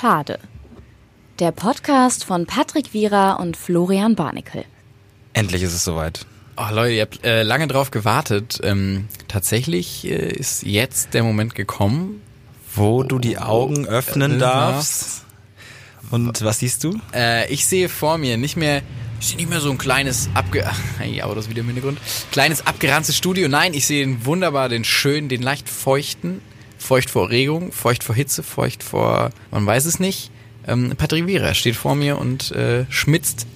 Schade. Der Podcast von Patrick Wierer und Florian Barnikel. Endlich ist es soweit. Oh Leute, ihr habt äh, lange drauf gewartet. Ähm, tatsächlich äh, ist jetzt der Moment gekommen. Wo du die Augen öffnen Äh, darfst. Und was siehst du? Äh, ich sehe vor mir nicht mehr, ich sehe nicht mehr so ein kleines abge, hey, aber das wieder im Hintergrund, kleines abgeranztes Studio. Nein, ich sehe den wunderbar, den schönen, den leicht feuchten, feucht vor Regung, feucht vor Hitze, feucht vor, man weiß es nicht. Ähm, Patrick Wierer steht vor mir und äh, schmitzt,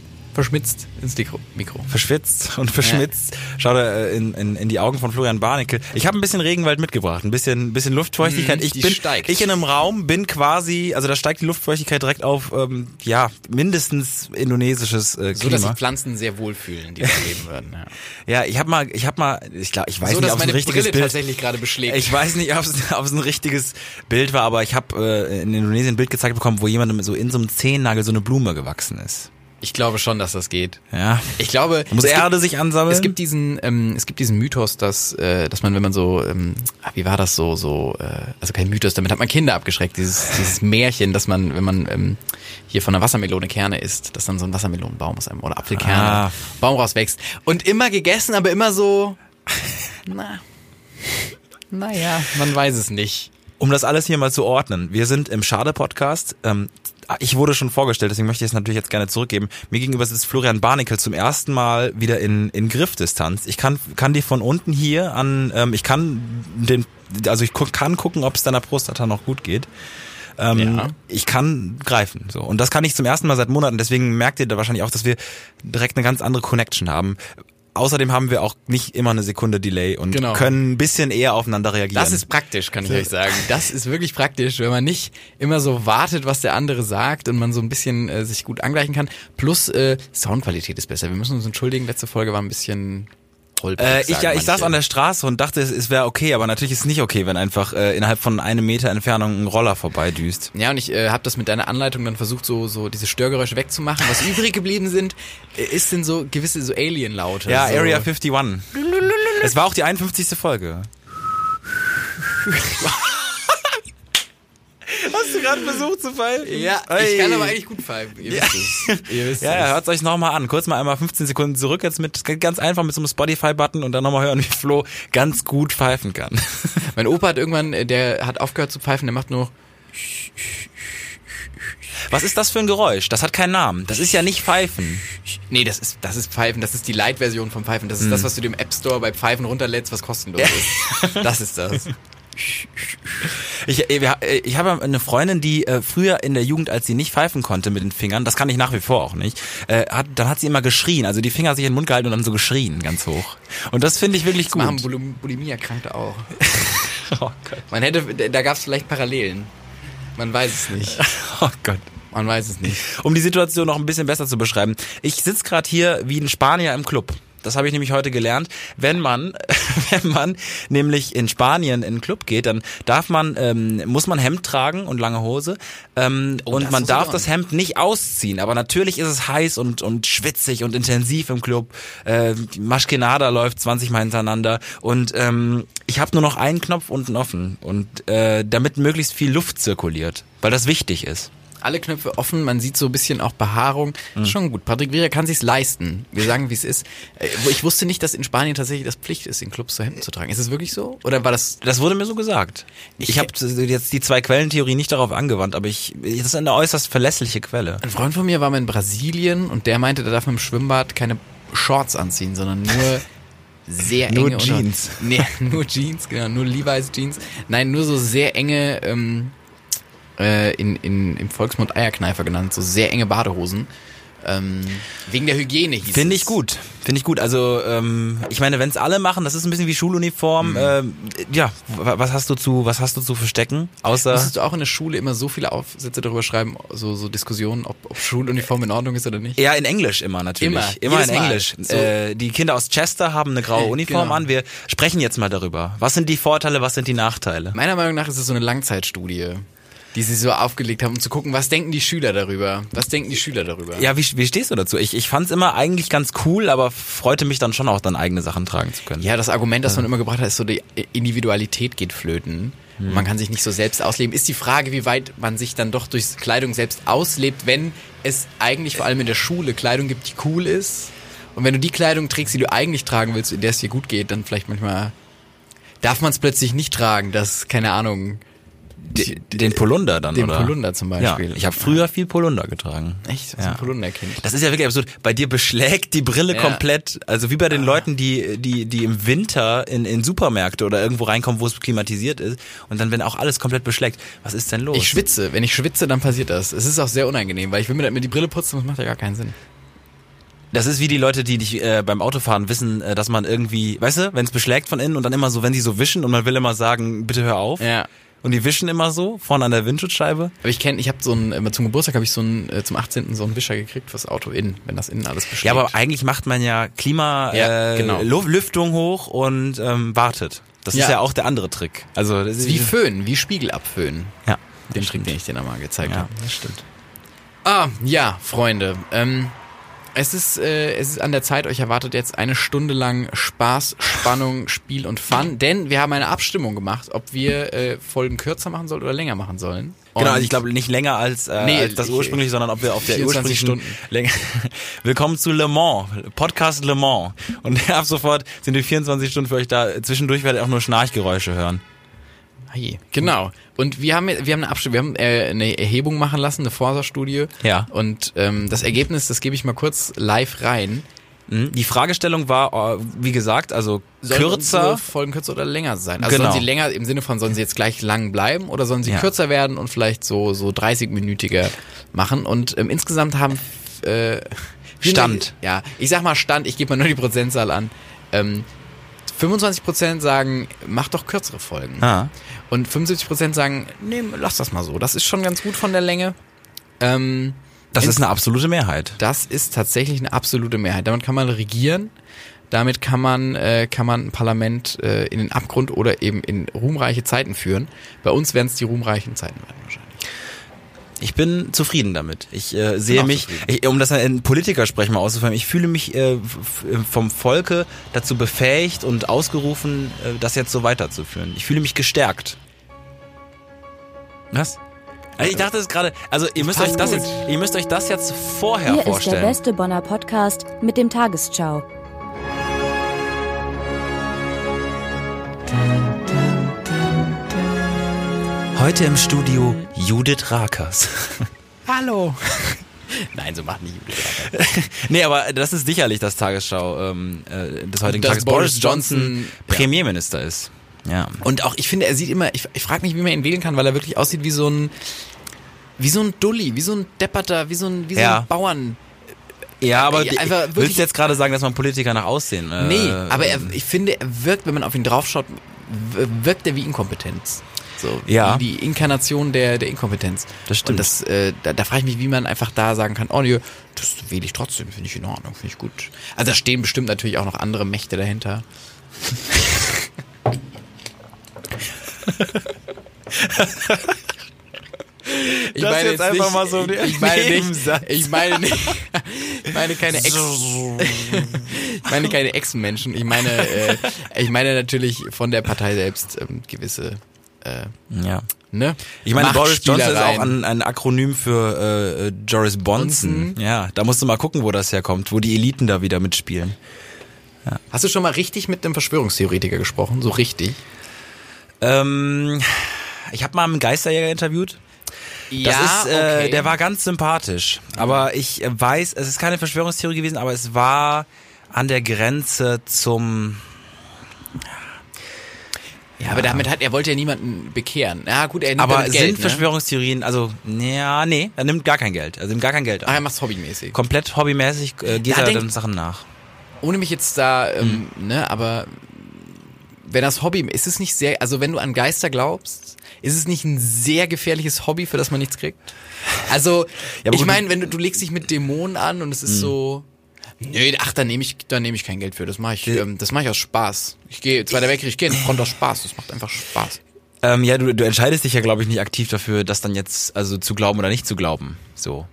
verschmitzt ins Mikro. Mikro. Verschwitzt und verschmitzt. Schau da äh, in, in, in die Augen von Florian Barnickel. Ich habe ein bisschen Regenwald mitgebracht, ein bisschen, bisschen Luftfeuchtigkeit. Mhm, ich die bin, steigt. ich in einem Raum bin quasi, also da steigt die Luftfeuchtigkeit direkt auf, ähm, ja, mindestens indonesisches äh, So, dass Klima. sich Pflanzen sehr wohlfühlen, die da leben würden. Ja. Ja, ich habe mal, ich habe mal, ich glaube, ich weiß so, nicht, ob es ein richtiges Brille Bild tatsächlich gerade beschlägt. Ich weiß nicht, ob es, ob es ein richtiges Bild war, aber ich habe äh, in Indonesien ein Bild gezeigt bekommen, wo jemandem so in so einem Zehennagel so eine Blume gewachsen ist. Ich glaube schon, dass das geht. Ja. Ich glaube, Muss Erde gibt, sich ansammeln? es gibt diesen, ähm, es gibt diesen Mythos, dass, äh, dass man, wenn man so, ähm, ah, wie war das so, so, äh, also kein Mythos, damit hat man Kinder abgeschreckt. Dieses, dieses Märchen, dass man, wenn man ähm, hier von einer Wassermelone Kerne isst, dass dann so ein Wassermelonenbaum aus einem oder Apfelkerne Ah. Baum rauswächst und immer gegessen, aber immer so, na, naja, man weiß es nicht. Um das alles hier mal zu ordnen, wir sind im Schade-Podcast. Ähm, ich wurde schon vorgestellt, deswegen möchte ich es natürlich jetzt gerne zurückgeben. Mir gegenüber sitzt Florian Barnickel zum ersten Mal wieder in, in Griffdistanz. Ich kann, kann die von unten hier an, ähm, ich kann den, also ich gu- kann gucken, ob es deiner Prostata noch gut geht. Ähm, Ja. Ich kann greifen. So. Und das kann ich zum ersten Mal seit Monaten. Deswegen merkt ihr da wahrscheinlich auch, dass wir direkt eine ganz andere Connection haben. Außerdem haben wir auch nicht immer eine Sekunde Delay und Genau. können ein bisschen eher aufeinander reagieren. Das ist praktisch, kann ich euch sagen. Das ist wirklich praktisch, wenn man nicht immer so wartet, was der andere sagt und man so ein bisschen äh, sich gut angleichen kann. Plus äh, Soundqualität ist besser. Wir müssen uns entschuldigen, letzte Folge war ein bisschen holprig. Äh, ich, ja, ich saß an der Straße und dachte, es, es wäre okay, aber natürlich ist es nicht okay, wenn einfach äh, innerhalb von einem Meter Entfernung ein Roller vorbeidüst. ja, und ich äh, habe das mit deiner Anleitung dann versucht, so so diese Störgeräusche wegzumachen. Was übrig geblieben sind, äh, ist sind so gewisse so Alien-Laute. Ja, so. Area 51. Es war auch die 51. Folge. Hast du gerade versucht zu pfeifen? Ja, ich kann aber eigentlich gut pfeifen. Ihr wisst es. Ihr wisst Ja, ja es. hört euch nochmal an. Kurz mal einmal 15 Sekunden zurück jetzt mit ganz einfach mit so einem Spotify-Button und dann nochmal hören, wie Flo ganz gut pfeifen kann. Mein Opa hat irgendwann, äh, der hat aufgehört zu pfeifen, der macht nur Was ist das für ein Geräusch? Das hat keinen Namen. Das ist ja nicht Pfeifen. Nee, das ist, das ist Pfeifen, das ist die Light-Version vom Pfeifen. Das ist Hm. das, was du dem App Store bei Pfeifen runterlädst, was kostenlos ist. Das ist das. Ich, äh, äh, ich habe eine Freundin, die äh, früher in der Jugend, als sie nicht pfeifen konnte mit den Fingern, das kann ich nach wie vor auch nicht, hat, dann hat sie immer geschrien, also die Finger sich in den Mund gehalten und dann so geschrien, ganz hoch. Und das finde ich wirklich Das machen gut. Bulim Bulimie-Erkrankte auch. Oh Gott. Man hätte, da gab es vielleicht Parallelen. Man weiß es nicht. Oh Gott. Man weiß es nicht. Um die Situation noch ein bisschen besser zu beschreiben. Ich sitze gerade hier wie ein Spanier im Club. Das habe ich nämlich heute gelernt. Wenn man, wenn man nämlich in Spanien in einen Club geht, dann darf man, ähm, muss man Hemd tragen und lange Hose. Ähm, und Oh, das man wusste ich darf das Hemd nicht ausziehen. Aber natürlich ist es heiß und, und schwitzig und intensiv im Club. Äh, die Maschkenada läuft 20 Mal hintereinander. Und ähm, ich habe nur noch einen Knopf unten offen. Und äh, damit möglichst viel Luft zirkuliert. Weil das wichtig ist. Alle Knöpfe offen, man sieht so ein bisschen auch Behaarung. Hm. Schon gut. Patrick Vieira kann sich's leisten. Wir sagen, wie es ist. Äh, Ich wusste nicht, dass in Spanien tatsächlich das Pflicht ist, in Clubs so Hemden zu tragen. Ist es wirklich so? Oder war das Das wurde mir so gesagt. Ich, Ich- habe jetzt die zwei Quellentheorie nicht darauf angewandt, aber ich das ist eine äußerst verlässliche Quelle. Ein Freund von mir war mal in Brasilien und der meinte, der darf im Schwimmbad keine Shorts anziehen, sondern nur sehr Nur enge Unter- Jeans. Nee, nur Jeans, genau, nur Levi's Jeans. Nein, nur so sehr enge, ähm, äh, in, in, im Volksmund Eierkneifer genannt, so sehr enge Badehosen. Ähm, wegen der Hygiene hieß Finde ich gut. Finde ich gut. Also ähm, ich meine, wenn es alle machen, das ist ein bisschen wie Schuluniform. Ähm, ja, wa- was hast du zu, was hast du zu verstecken? Außer Musstest du auch in der Schule immer so viele Aufsätze darüber schreiben, so, so Diskussionen, ob, ob Schuluniform in Ordnung ist oder nicht? Ja, in Englisch immer natürlich. Immer. Immer in Mal. Englisch. So. Äh, die Kinder aus Chester haben eine graue Uniform Genau. an. Wir sprechen jetzt mal darüber. Was sind die Vorteile, was sind die Nachteile? Meiner Meinung nach ist es so eine Langzeitstudie. Die sie so aufgelegt haben, um zu gucken, was denken die Schüler darüber? Was denken die Schüler darüber? Ja, wie, wie stehst du dazu? Ich, ich fand es immer eigentlich ganz cool, aber freute mich dann schon auch, dann eigene Sachen tragen zu können. Ja, das Argument, das man immer gebracht hat, ist so, die Individualität geht flöten. Hm. Man kann sich nicht so selbst ausleben. Ist die Frage, wie weit man sich dann doch durch Kleidung selbst auslebt, wenn es eigentlich vor allem in der Schule Kleidung gibt, die cool ist. Und wenn du die Kleidung trägst, die du eigentlich tragen willst, in der es dir gut geht, dann vielleicht manchmal darf man es plötzlich nicht tragen, dass, keine Ahnung, D- Den Polunder dann, den oder? Polunder zum Ja, Beispiel. ich habe früher viel Polunder getragen. Echt? Das Ja. ist ein Polunderkind. Das ist ja wirklich absurd. Bei dir beschlägt die Brille Ja. komplett, also wie bei den Leuten, die, die, die im Winter in, in Supermärkte oder irgendwo reinkommen, wo es klimatisiert ist und dann, wenn auch alles komplett beschlägt. Was ist denn los? Ich schwitze. Wenn ich schwitze, dann passiert das. Es ist auch sehr unangenehm, weil ich will mir, mir die Brille putzen, das macht ja gar keinen Sinn. Das ist wie die Leute, die dich äh, beim Autofahren wissen, äh, dass man irgendwie, weißt du, wenn es beschlägt von innen und dann immer so, wenn sie so wischen und man will immer sagen, bitte hör auf. Ja. Und die wischen immer so, vorne an der Windschutzscheibe. Aber ich kenne, ich habe so ein, äh, zum Geburtstag habe ich so ein, äh, zum 18. so einen Wischer gekriegt fürs Auto innen, wenn das innen alles beschlägt. Ja, aber eigentlich macht man ja Klima, Ja, äh, genau. Lüftung hoch und ähm, wartet. Das ist Ja. ja auch der andere Trick. Also das ist wie Föhn, wie Spiegelabföhn. Ja, Den Trick, den ich dir einmal gezeigt ja, habe. das stimmt. Ah, ja, Freunde. Ähm, es ist, äh, es ist an der Zeit, euch erwartet jetzt eine Stunde lang Spaß, Spannung, Spiel und Fun, denn wir haben eine Abstimmung gemacht, ob wir äh, Folgen kürzer machen sollen oder länger machen sollen. Und Genau, also ich glaube nicht länger als, äh, Nee, als das ich- ursprüngliche, sondern ob wir auf der 24 ursprünglichen Länge. Willkommen zu Le Mans, Podcast Le Mans. Und ab sofort sind die 24 Stunden für euch da. Zwischendurch werdet ihr auch nur Schnarchgeräusche hören. Hey. Genau. Und wir haben, wir haben eine Abstimmung, wir haben äh, eine Erhebung machen lassen, eine Forsa-Studie. Ja. Und ähm, das Ergebnis, das gebe ich mal kurz live rein. Mhm. Die Fragestellung war, äh, wie gesagt, also Sollen kürzer. Folgen kürzer oder länger sein? Also Genau. sollen sie länger im Sinne von, sollen sie jetzt gleich lang bleiben oder sollen sie Ja. kürzer werden und vielleicht so, so 30-minütiger machen? Und ähm, insgesamt haben äh, Stand. Ja, ich sag mal Stand, ich gebe mal nur die Prozentzahl an. Ähm, 25% sagen, mach doch kürzere Folgen. Ah. Und 75% sagen, nee, lass das mal so. Das ist schon ganz gut von der Länge. Ähm, Das ist eine absolute Mehrheit. das ist tatsächlich eine absolute Mehrheit. Damit kann man regieren. Damit kann man, äh, kann man ein Parlament äh, in den Abgrund oder eben in ruhmreiche Zeiten führen. Bei uns werden es die ruhmreichen Zeiten werden wahrscheinlich. Ich bin zufrieden damit. Ich äh, sehe mich, ich, um das in Politikersprechen mal auszuführen, ich fühle mich äh, vom Volke dazu befähigt und ausgerufen, äh, das jetzt so weiterzuführen. Ich fühle mich gestärkt. Was? Also ich dachte es gerade, also ihr müsst euch das gut. jetzt, ihr müsst euch das jetzt vorher Hier ist der vorstellen. beste Bonner Podcast mit dem Tagesschau. Heute im Studio Judith Rakers. Hallo! Nein, so macht nicht Judith Rakers. nee, aber das ist sicherlich das Tagesschau ähm, äh, des heutigen Dass Tages. Boris Johnson, ja. Premierminister ist. Ja. Und auch, ich finde, er sieht immer, ich, ich frage mich, wie man ihn wählen kann, weil er wirklich aussieht wie so ein, wie so ein Dulli, wie so ein Depperter, wie so ein, wie so Ja. ein Bauern. Ja, aber Ja, die, einfach willst wirklich- du jetzt gerade sagen, dass man Politiker nach Aussehen? Äh, Nee, aber er, ich finde, er wirkt, wenn man auf ihn draufschaut, wirkt er wie Inkompetenz. So, Ja. wie die Inkarnation der, der Inkompetenz. Das stimmt. Und das, äh, da, da frage ich mich, wie man einfach da sagen kann, oh nee, das wähle ich trotzdem, finde ich in Ordnung, finde ich gut. Also da stehen bestimmt natürlich auch noch andere Mächte dahinter. Ich Das jetzt einfach mal so ich, ich meine nicht, ich meine nicht, ich meine keine Ex, ich meine keine Ex-Menschen, ich meine, äh, ich meine natürlich von der Partei selbst ähm, gewisse, äh, ja. ne? Ich meine, Boris Johnson ist auch ein, ein Akronym für äh, äh, Joris Bonson. Bonson. Ja, da musst du mal gucken, wo das herkommt, wo die Eliten da wieder mitspielen. Hast du schon mal richtig mit einem Verschwörungstheoretiker gesprochen? So richtig? Ähm, ich habe mal einen Geisterjäger interviewt. Das ist, äh, der war ganz sympathisch. Aber ich weiß, es ist keine Verschwörungstheorie gewesen, aber es war an der Grenze zum. Ja, aber damit hat er wollte ja niemanden bekehren. Ja, gut, er nimmt Aber damit sind Geld, ne? Verschwörungstheorien, also, ja, nee, er nimmt gar kein Geld. Er nimmt gar kein Geld Ah, er an. macht's hobbymäßig. Komplett hobbymäßig äh, geht Ja, er denk- dann Sachen nach. Ohne mich jetzt da, ähm, Hm. ne, aber wenn das Hobby, ist es nicht sehr, also wenn du an Geister glaubst, ist es nicht ein sehr gefährliches Hobby, für das man nichts kriegt? Also, Ja, ich meine, wenn du, du legst dich mit Dämonen an und es ist so, nee, ach, da nehme ich, da nehme ich kein Geld für, das mache ich, ähm, das mache ich aus Spaß. Ich gehe, Zweiter Weltkrieg, ich gehe in die Front aus Spaß, das macht einfach Spaß. Ähm, ja, du, du entscheidest dich ja, glaube ich, nicht aktiv dafür, das dann jetzt also zu glauben oder nicht zu glauben. So.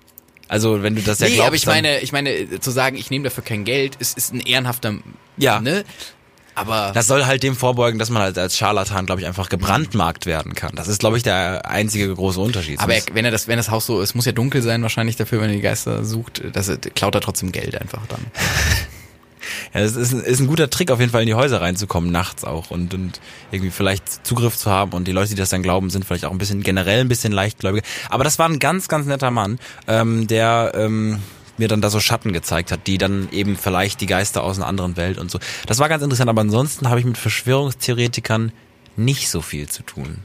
Also wenn du das ja nee, glaubst, aber ich meine, ich meine, äh, zu sagen, ich nehme dafür kein Geld, ist, ist ein ehrenhafter, Ja. ne? Aber Das soll halt dem vorbeugen, dass man halt als Scharlatan, glaube ich, einfach gebrandmarkt werden kann. Das ist, glaube ich, der einzige große Unterschied. Aber er, wenn er das, wenn das Haus so, es muss ja dunkel sein wahrscheinlich dafür, wenn er die Geister sucht, das klaut er trotzdem Geld einfach dann. ja, das ist, ein- ist ein guter Trick, auf jeden Fall in die Häuser reinzukommen, nachts auch und, und irgendwie vielleicht Zugriff zu haben. Und die Leute, die das dann glauben, sind vielleicht auch ein bisschen generell ein bisschen leichtgläubig. Aber das war ein ganz, ganz netter Mann, ähm, der ähm, mir dann da so Schatten gezeigt hat, die dann eben vielleicht die Geister aus einer anderen Welt und so. Das war ganz interessant, aber ansonsten habe ich mit Verschwörungstheoretikern nicht so viel zu tun.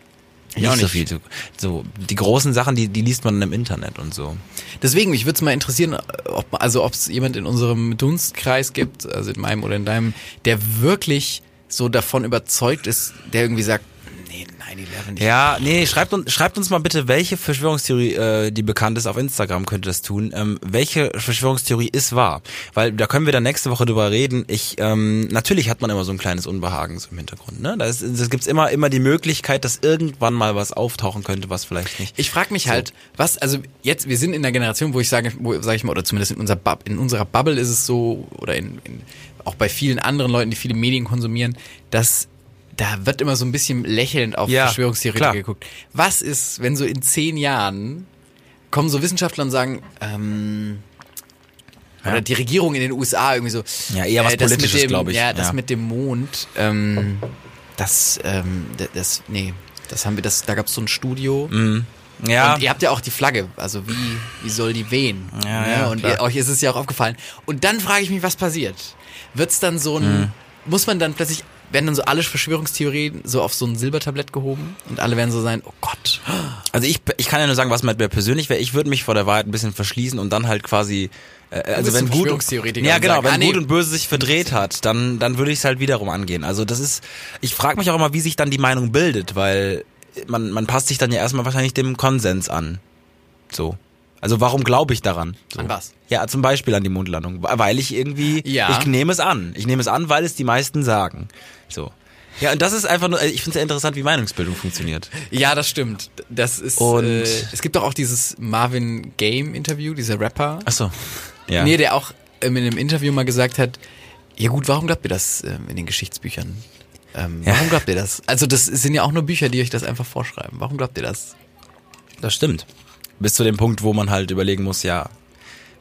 Ich auch so nicht. viel zu, so die großen Sachen, die die liest man im Internet und so. Deswegen, mich würde es mal interessieren, ob also ob es jemand in unserem Dunstkreis gibt, also in meinem oder in deinem, der wirklich so davon überzeugt ist, der irgendwie sagt, nee, 9-11 nicht. Ja, nee, schreibt uns, schreibt uns mal bitte, welche Verschwörungstheorie, äh, die bekannt ist, auf Instagram könnt ihr das tun. Ähm, welche Verschwörungstheorie ist wahr? Weil da können wir dann nächste Woche drüber reden. Ich, ähm, natürlich hat man immer so ein kleines Unbehagen so im Hintergrund. Ne? Da, ist, da gibt's immer, immer die Möglichkeit, dass irgendwann mal was auftauchen könnte, was vielleicht nicht. Ich frage mich halt, was, also jetzt, wir sind in der Generation, wo ich sage, wo sage ich mal, oder zumindest in, unserer Bub, in unserer Bubble ist es so, oder in, in, auch bei vielen anderen Leuten, die viele Medien konsumieren, dass da wird immer so ein bisschen lächelnd auf Ja, Verschwörungstheoretiker geguckt. Was ist, wenn so in zehn Jahren kommen so Wissenschaftler und sagen, ähm, oder die Regierung in den USA irgendwie so. Ja, eher was mit Politisches, dem- glaub ich. Ja, das Ja. mit dem Mond, ähm, das, ähm, das, nee, das haben wir, das, da gab es so ein Studio. Ja, Und ihr habt ja auch die Flagge, also wie, wie soll die wehen? Ja, Ne? ja, und ihr, euch ist es ja auch aufgefallen. Und dann frage ich mich, was passiert? Wird's dann so ein, Mhm. muss man dann plötzlich, werden dann so alle Verschwörungstheorien so auf so ein Silbertablett gehoben und alle werden so sein, oh Gott. also ich, ich kann ja nur sagen, was mit mir persönlich wäre. Ich würde mich vor der Wahrheit ein bisschen verschließen und dann halt quasi, äh, also wenn gut, Verschwörungstheoretiker ja und genau, sagen, wenn ah, nee. gut und böse sich verdreht hat, dann dann würde ich es halt wiederum angehen. Also das ist, ich frage mich auch immer, wie sich dann die Meinung bildet, weil man man passt sich dann ja erstmal wahrscheinlich dem Konsens an. So. Also warum glaube ich daran? So. An was? Ja, zum Beispiel an die Mondlandung, weil ich irgendwie, Ja. ich nehme es an. Ich nehme es an, weil es die meisten sagen. So. Ja, und das ist einfach nur, ich finde es ja interessant, wie Meinungsbildung funktioniert. Ja, das stimmt. Das ist, Und- äh, es gibt doch auch dieses Marvin Game Interview, dieser Rapper. Ach so. Ja. Nee, der auch ähm, in einem Interview mal gesagt hat, ja gut, warum glaubt ihr das ähm, in den Geschichtsbüchern? Ähm, Ja. Warum glaubt ihr das? Also das sind ja auch nur Bücher, die euch das einfach vorschreiben. Warum glaubt ihr das? Das stimmt. Bis zu dem Punkt, wo man halt überlegen muss, ja,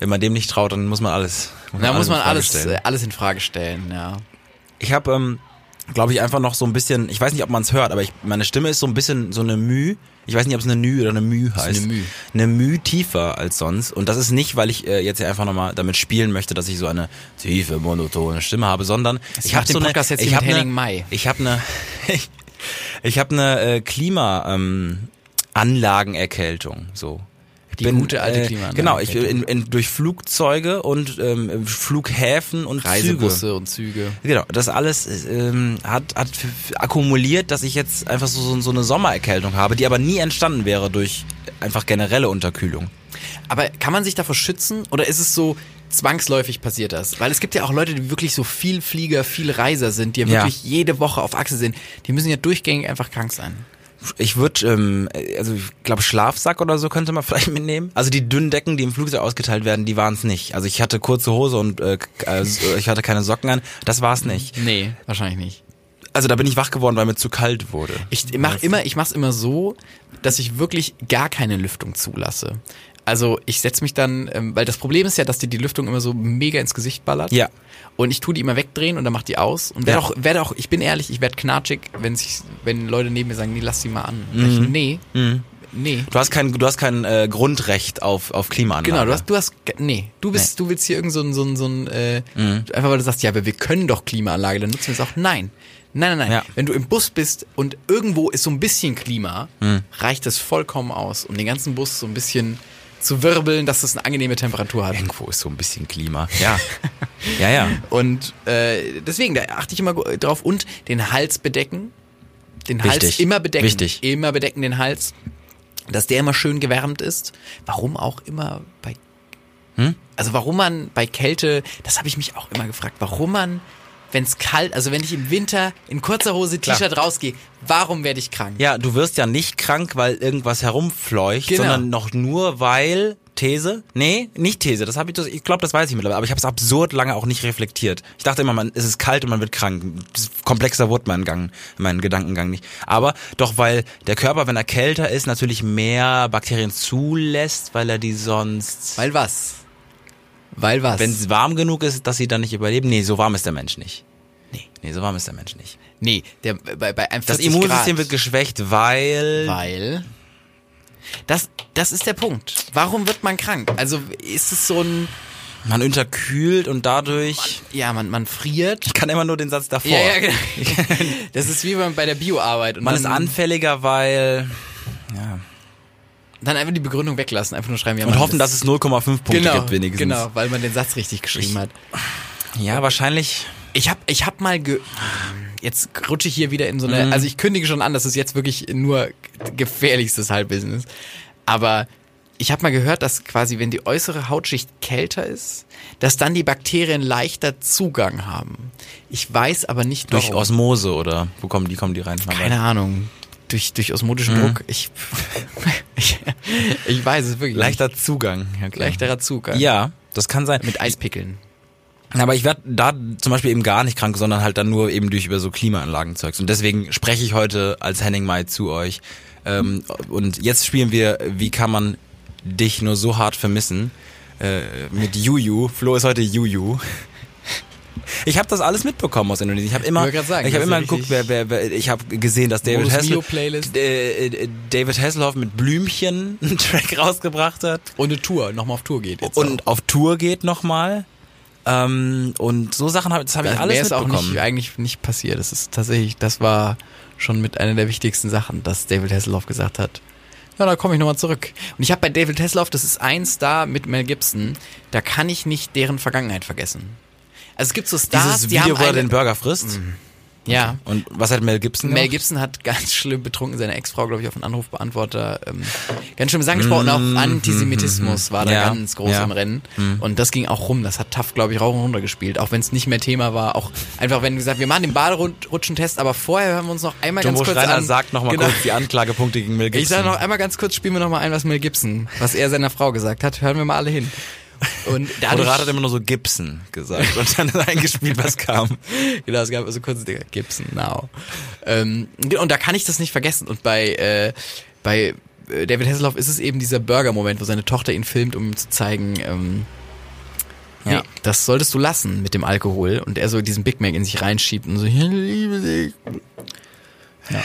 wenn man dem nicht traut, dann muss man alles. Da muss man Frage alles, stellen. äh, alles in Frage stellen, ja. Ich habe, ähm, glaube ich, einfach noch so ein bisschen, ich weiß nicht, ob man es hört, aber ich, meine Stimme ist so ein bisschen so eine Müh. Ich weiß nicht, ob es eine Nü oder eine Müh heißt. eine Müh. Eine Müh tiefer als sonst. Und das ist nicht, weil ich äh, jetzt hier einfach nochmal damit spielen möchte, dass ich so eine tiefe, monotone Stimme habe, sondern ich macht habe den so eine, Podcast jetzt ich habe eine, ich habe eine, ich, ich habe eine äh, Klima ähm, Anlagenerkältung, so. Die gute alte Klimaanlage. Genau, ich in, in, durch Flugzeuge und ähm, Flughäfen und Züge. Reisebusse und Züge. Genau, das alles ähm, hat, hat akkumuliert, dass ich jetzt einfach so, so, eine Sommererkältung habe, die aber nie entstanden wäre durch einfach generelle Unterkühlung. Aber kann man sich davor schützen oder ist es so zwangsläufig passiert das? Weil es gibt ja auch Leute, die wirklich so viel Flieger, viel Reiser sind, die ja Ja. wirklich jede Woche auf Achse sind. Die müssen ja durchgängig einfach krank sein. Ich würde, ähm, also ich glaube Schlafsack oder so könnte man vielleicht mitnehmen. Also die dünnen Decken, die im Flugzeug ausgeteilt werden, die waren es nicht. Also ich hatte kurze Hose und äh, äh, ich hatte keine Socken an. Das war es nicht. Nee, wahrscheinlich nicht. Also da bin ich wach geworden, weil mir zu kalt wurde. Ich mach immer, ich mach's immer so, dass ich wirklich gar keine Lüftung zulasse. Also ich setz mich dann, ähm, weil das Problem ist ja, dass dir die Lüftung immer so mega ins Gesicht ballert. Ja. Und ich tu die immer wegdrehen und dann mach die aus. Und werde Ja. auch, werde auch, ich bin ehrlich, ich werde knatschig, wenn sich, wenn Leute neben mir sagen, nee, lass die mal an. Sag Ich, nee, nee. Du hast kein, du hast kein äh, Grundrecht auf auf Klimaanlage. Genau, du hast, du hast, nee, du bist, du willst hier irgend so ein, so ein, so ein äh, Mhm. einfach weil du sagst, ja, aber wir können doch Klimaanlage, dann nutzen wir es auch. Nein, nein, nein, nein. Ja. Wenn du im Bus bist und irgendwo ist so ein bisschen Klima, Mhm. reicht es vollkommen aus, um den ganzen Bus so ein bisschen zu wirbeln, dass es eine angenehme Temperatur hat. Irgendwo ist so ein bisschen Klima. Ja. ja, ja. Und äh, deswegen, da achte ich immer drauf und den Hals bedecken. Den Hals Wichtig. immer bedecken. Wichtig. Immer bedecken den Hals. Dass der immer schön gewärmt ist. Warum auch immer bei. Hm? Also warum man bei Kälte, das habe ich mich auch immer gefragt, warum man wenn es kalt, also wenn ich im Winter in kurzer Hose T-Shirt rausgehe, warum werde ich krank? Ja, du wirst ja nicht krank, weil irgendwas herumfleucht, Genau. sondern noch nur, weil These? Nee, nicht These. Das habe ich, ich glaube, das weiß ich mittlerweile. Aber ich habe es absurd lange auch nicht reflektiert. Ich dachte immer, man, es ist kalt und man wird krank. Komplexer wurde mein Gang, mein Gedankengang nicht. Aber doch, weil der Körper, wenn er kälter ist, natürlich mehr Bakterien zulässt, weil er die sonst, Weil was? Weil was? wenn es warm genug ist, dass sie dann nicht überleben. Nee, so warm ist der Mensch nicht. Nee, nee, so warm ist der Mensch nicht. nee, der, bei, bei einem Das 40 Immunsystem Grad, wird geschwächt, weil Weil. Das, das ist der Punkt. Warum wird man krank? Also ist es so ein, man unterkühlt und dadurch ja, man, man friert. Ich kann immer nur den Satz davor. Ja, ja, genau. Das ist wie bei der Bioarbeit. Und Man ist anfälliger, weil ja. Dann einfach die Begründung weglassen, einfach nur schreiben, ja, und hoffen, ist- dass es 0,5 Punkte genau, gibt wenigstens. Genau, weil man den Satz richtig geschrieben hat. Ja, wahrscheinlich. Ich hab, ich hab mal ge jetzt rutsche ich hier wieder in so eine, also ich kündige schon an, das ist jetzt wirklich nur gefährlichstes Halbbusiness. Aber ich habe mal gehört, dass quasi, wenn die äußere Hautschicht kälter ist, dass dann die Bakterien leichter Zugang haben. Ich weiß aber nicht Durch warum. Osmose oder wo kommen die, kommen die rein? Keine Ahnung. Durch, durch osmotischen Druck. Ich, ich, ich weiß es wirklich. Leichter Zugang. Ja, okay. Leichterer Zugang. Ja, das kann sein. Mit Eispickeln. Aber ich werde da zum Beispiel eben gar nicht krank, sondern halt dann nur eben durch über so Klimaanlagenzeugs. Und deswegen spreche ich heute als Henning Mai zu euch. Ähm, und jetzt spielen wir, wie kann man dich nur so hart vermissen? Äh, mit Juju. Flo ist heute Juju. Ich habe das alles mitbekommen aus Indonesien. Ich habe immer, Ich sagen, ich habe ist immer geguckt, wer, wer, wer, ich habe gesehen, dass David Hasselhoff, äh, äh, David Hasselhoff mit Blümchen einen Track rausgebracht hat Und eine Tour, nochmal auf Tour geht jetzt. und auf Tour geht nochmal. Ähm, und so Sachen habe habe ich alles es auch mitbekommen. nicht, eigentlich nicht passiert. Das ist tatsächlich, das war schon mit einer der wichtigsten Sachen, dass David Hasselhoff gesagt hat. Ja, da komme ich nochmal zurück. Und ich habe bei David Hasselhoff, das ist ein Star mit Mel Gibson, da kann ich nicht deren Vergangenheit vergessen. Also es gibt so Stars, Dieses die Video, haben wo er den Burger frisst. ja. Und was hat Mel Gibson Mel? Gibson hat ganz schlimm betrunken seine Ex-Frau, glaube ich, auf einen Anrufbeantworter ähm, ganz schlimm angesprochen. Auch Antisemitismus war da Mm, Ja, ganz groß ja. Mm. im Rennen. Und das ging auch rum. Das hat Tough, glaube ich, rauf und runter gespielt. Auch wenn es nicht mehr Thema war. Auch einfach, wenn gesagt, wir machen den Baderutschentest, aber vorher hören wir uns noch einmal Jumbo ganz kurz Schreiner an. sagt nochmal Genau. kurz die Anklagepunkte gegen Mel Gibson. Ich sage noch einmal ganz kurz, spielen wir noch mal ein, was Mel Gibson, was er seiner Frau gesagt hat. Hören wir mal alle hin. Und Der dadurch, Moderator hat immer nur so Gibson gesagt und dann eingespielt, was kam. genau, es gab so kurz Dinger, Gibson, now. Ähm, und da kann ich das nicht vergessen. Und bei, äh, bei äh, David Hasselhoff ist es eben dieser Burger-Moment, wo seine Tochter ihn filmt, um ihm zu zeigen, ähm, Ja. nee, das solltest du lassen mit dem Alkohol. Und er so diesen Big Mac in sich reinschiebt und so, ich liebe dich.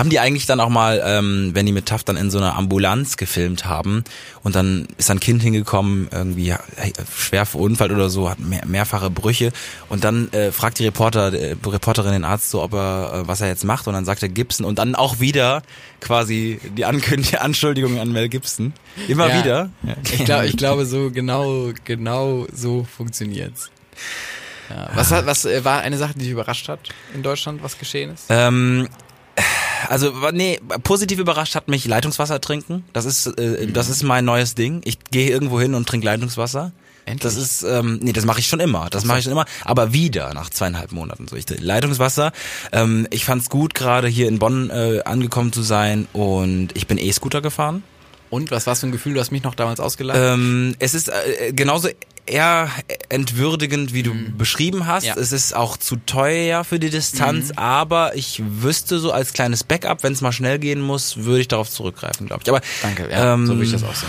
Haben die eigentlich dann auch mal, ähm, wenn die mit Taft dann in so einer Ambulanz gefilmt haben und dann ist ein Kind hingekommen, irgendwie hey, schwer verunfallt oder so, hat mehr, mehrfache Brüche und dann äh, fragt die Reporter, äh, Reporterin den Arzt so, ob er, äh, was er jetzt macht und dann sagt er Gibson und dann auch wieder quasi die Ankündigung, Anschuldigung an Mel Gibson. Immer Ja. wieder. Ja. Ich glaube, ich glaube, so genau, genau so funktioniert's. Ja. Was, hat, was äh, war eine Sache, die dich überrascht hat in Deutschland, was geschehen ist? Ähm, also nee, positiv überrascht hat mich Leitungswasser trinken. Das ist äh, das ist mein neues Ding. Ich gehe irgendwo hin und trinke Leitungswasser. Endlich? Das ist ähm, nee, das mache ich schon immer. Das mache ich schon immer, aber wieder nach zweieinhalb Monaten so. Ich, Leitungswasser. Ähm, ich fand's gut gerade hier in Bonn äh, angekommen zu sein und ich bin E-Scooter gefahren. Und was war für ein Gefühl? Du hast mich noch damals ausgelacht. Ähm, es ist äh, genauso eher entwürdigend, wie du beschrieben hast. Mhm. Ja. Es ist auch zu teuer für die Distanz, aber ich wüsste so als kleines Backup, wenn es mal schnell gehen muss, würde ich darauf zurückgreifen, glaube ich. Aber Danke, ja, ähm, so würde ich das auch sehen.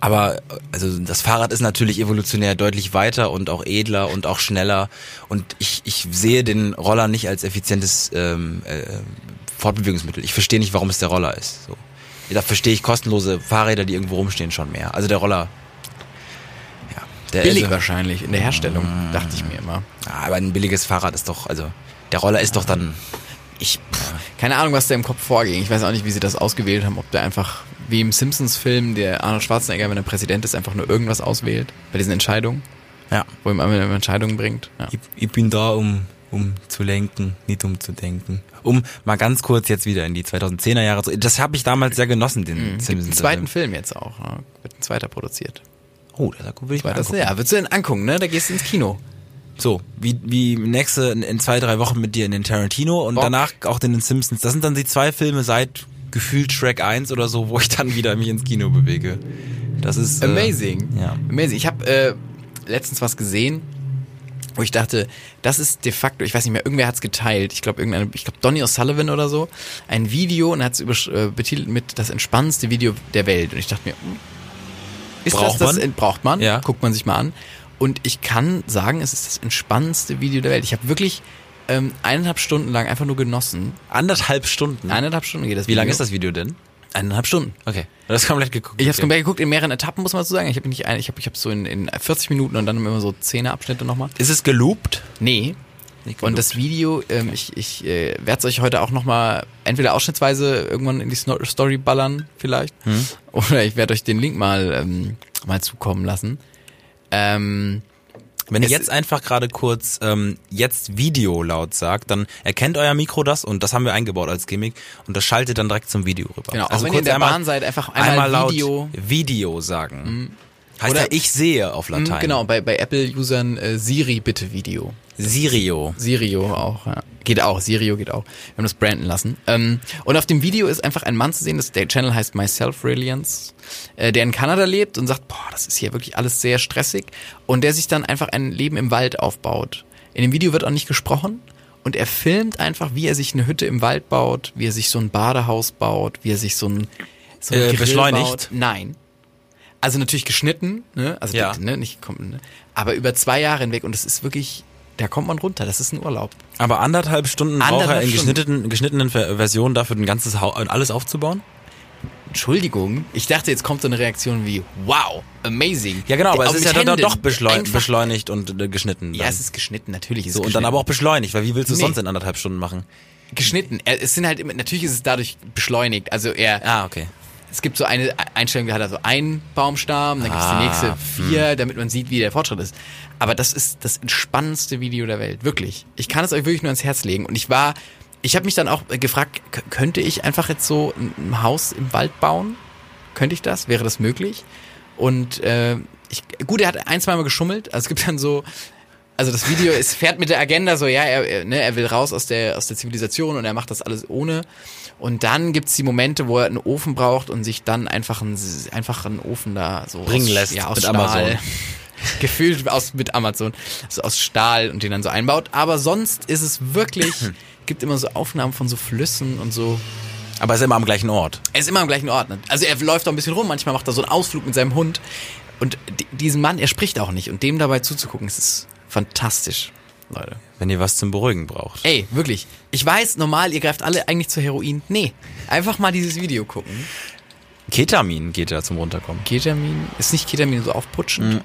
aber also das Fahrrad ist natürlich evolutionär deutlich weiter und auch edler und auch schneller. Und ich, ich sehe den Roller nicht als effizientes ähm, äh, Fortbewegungsmittel. Ich verstehe nicht, warum es der Roller ist. So. Da verstehe ich kostenlose Fahrräder, die irgendwo rumstehen, schon mehr. Also der Roller. Der Billig wahrscheinlich in der Herstellung, dachte ich mir immer. Ja, aber ein billiges Fahrrad ist doch, also der Roller ist doch dann. Ich, pff, keine Ahnung, was da im Kopf vorging. Ich weiß auch nicht, wie sie das ausgewählt haben. Ob der einfach, wie im Simpsons-Film, der Arnold Schwarzenegger, wenn er Präsident ist, einfach nur irgendwas auswählt bei diesen Entscheidungen, Ja. wo ihm einmal Entscheidungen bringt. Ja. Ich, ich bin da, um, um zu lenken, nicht um zu denken. Um mal ganz kurz jetzt wieder in die 2010er Jahre zu. Das habe ich damals sehr genossen, den Gibt einen Simpsons. zweiten Film jetzt auch. Ja. Wird ein zweiter produziert. Oh, das würde ich Zweiter, angucken. ja, würdest du den angucken, ne? Da gehst du ins Kino. So, wie, wie nächste in, zwei, drei Wochen mit dir in den Tarantino und Bock. danach auch in den Simpsons. Das sind dann die zwei Filme seit gefühlt Shrek 1 oder so, wo ich dann wieder mich ins Kino bewege. Das ist äh, Amazing. Ja. Amazing. Ich habe äh, letztens was gesehen, wo ich dachte, das ist de facto, ich weiß nicht mehr, irgendwer hat es geteilt. Ich glaube, irgendeine, ich glaube Donny O'Sullivan oder so, ein Video und hat es äh, betitelt mit das entspannendste Video der Welt. Und ich dachte mir, hm, ist Braucht das das? man? Braucht man? Ja. Guckt man sich mal an. Und ich kann sagen, es ist das entspannendste Video der Welt. Ich habe wirklich ähm, eineinhalb Stunden lang einfach nur genossen. Anderthalb Stunden. Eineinhalb Stunden geht das Wie Video. lang ist das Video denn? Eineinhalb Stunden. Okay. Haben wir komplett geguckt. Ich habe es komplett geguckt in mehreren Etappen, muss man dazu sagen. Ich habe nicht ein, ich habe ich hab so in, in 40 Minuten und dann immer so 10 Abschnitte nochmal. Ist es geloopt? Nee. Und das Video, ähm, ich, ich äh, werde es euch heute auch nochmal entweder ausschnittsweise irgendwann in die Story ballern, vielleicht. Hm. Oder ich werde euch den Link mal, ähm, mal zukommen lassen. Ähm, Wenn ihr jetzt einfach gerade kurz ähm, jetzt Video laut sagt, dann erkennt euer Mikro das und das haben wir eingebaut als Gimmick und das schaltet dann direkt zum Video rüber. genau, auch also wenn ihr in der einmal, Bahn seid, einfach einmal, einmal laut Video. Video sagen. Heißt Oder- ja ich sehe auf Mhm, Latein. Genau, bei, bei Apple-Usern äh, Siri bitte Video. Sirio. Sirio auch, ja. Geht auch, Sirio geht auch. Wir haben das branden lassen. Ähm, und auf dem Video ist einfach ein Mann zu sehen, das, der Channel heißt Myself Reliance, äh, der in Kanada lebt und sagt, boah, das ist hier wirklich alles sehr stressig. Und der sich dann einfach ein Leben im Wald aufbaut. In dem Video wird auch nicht gesprochen. Und er filmt einfach, wie er sich eine Hütte im Wald baut, wie er sich so ein Badehaus baut, wie er sich so ein, so ein Äh, beschleunigt? Baut. Nein. Also natürlich geschnitten, ne? Also Ja. ne, nicht kommt, ne? Aber über zwei Jahre hinweg und es ist wirklich, da kommt man runter. Das ist ein Urlaub. Aber anderthalb Stunden braucht er Anderthalb in geschnittenen, geschnittenen Ver- Versionen dafür ein ganzes Haus, alles aufzubauen? Entschuldigung, ich dachte, jetzt kommt so eine Reaktion wie, wow, amazing. Ja genau, aber es ist ja dann doch beschleun einfach- beschleunigt und äh, geschnitten. Ja, dann. es ist geschnitten, natürlich ist so es und geschnitten. dann aber auch beschleunigt, weil wie willst du es Nee. sonst in anderthalb Stunden machen? geschnitten. Er- Es sind halt immer, natürlich ist es dadurch beschleunigt. Also er, Ah, okay. Es gibt so eine Einstellung, da hat er so einen Baumstamm, dann gibt es Ah, die nächste vier, damit man sieht, wie der Fortschritt ist. Aber das ist das entspannendste Video der Welt, wirklich. Ich kann es euch wirklich nur ans Herz legen. Und ich war, ich habe mich dann auch gefragt, könnte ich einfach jetzt so ein ein Haus im Wald bauen? Könnte ich das? Wäre das möglich? Und äh, ich, gut, er hat ein, zweimal geschummelt. Also es gibt dann so, also das Video ist, fährt mit der Agenda so, ja, er, er, ne, er will raus aus der, aus der Zivilisation und er macht das alles ohne. Und dann gibt's die Momente, wo er einen Ofen braucht und sich dann einfach einen, einfach einen Ofen da so Bringen aus, lässt ja, aus mit Stahl. Amazon. Gefühlt aus, mit Amazon. Also aus Stahl und den dann so einbaut. Aber sonst ist es wirklich, gibt immer so Aufnahmen von so Flüssen und so. Aber es ist immer am gleichen Ort. Er ist immer am gleichen Ort. ne? Also er läuft auch ein bisschen rum, manchmal macht er so einen Ausflug mit seinem Hund. Und di- diesen Mann, er spricht auch nicht. Und dem dabei zuzugucken, das ist fantastisch, Leute. Wenn ihr was zum Beruhigen braucht. Ey, wirklich. Ich weiß, normal, ihr greift alle eigentlich zu Heroin. Nee, einfach mal dieses Video gucken. Ketamin geht ja zum Runterkommen. Ketamin, ist nicht Ketamin so Mm, aufputschend?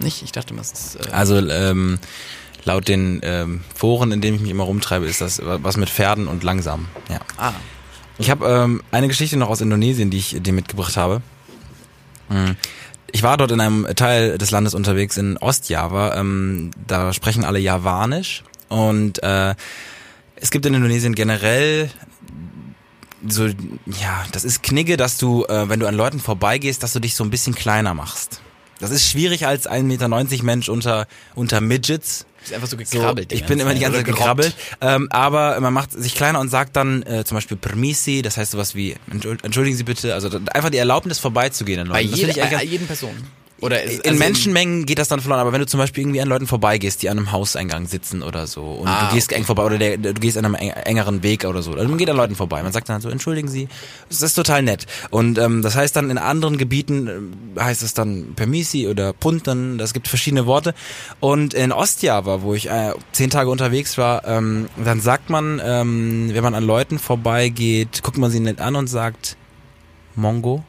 Nicht? Ich dachte mal, es ist... Äh, Also ähm, laut den ähm, Foren, in denen ich mich immer rumtreibe, ist das was mit Pferden und langsam. Ja. ah, Ich habe ähm, eine Geschichte noch aus Indonesien, die ich dir mitgebracht habe. Hm. Ich war dort in einem Teil des Landes unterwegs in Ostjava. Ähm, da sprechen alle Javanisch und äh, es gibt in Indonesien generell so, ja, das ist Knigge, dass du, äh, wenn du an Leuten vorbeigehst, dass du dich so ein bisschen kleiner machst. Das ist schwierig als 1,90 Meter Mensch unter, unter Midgets. Ist einfach so So, gekrabbelt. die ich bin immer die ganze Zeit gekrabbelt. Ähm, aber man macht sich kleiner und sagt dann äh, zum Beispiel Permisi, das heißt sowas wie Entschuld- entschuldigen Sie bitte, also einfach die Erlaubnis vorbeizugehen an Bei, Leuten. Das jeder, bei ganz- jeden Person. Oder ist, in also Menschenmengen geht das dann verloren, aber wenn du zum Beispiel irgendwie an Leuten vorbeigehst, die an einem Hauseingang sitzen oder so und Ah, du gehst okay. eng vorbei oder der, du gehst an einem eng- engeren Weg oder so, also man geht an Leuten vorbei, man sagt dann so, entschuldigen Sie, das ist total nett. Und ähm, das heißt dann in anderen Gebieten äh, heißt es dann Permisi oder Punten, das gibt verschiedene Worte. Und in Ostjava, wo ich äh, zehn Tage unterwegs war, ähm, dann sagt man, ähm, wenn man an Leuten vorbeigeht, guckt man sie nett an und sagt Mongo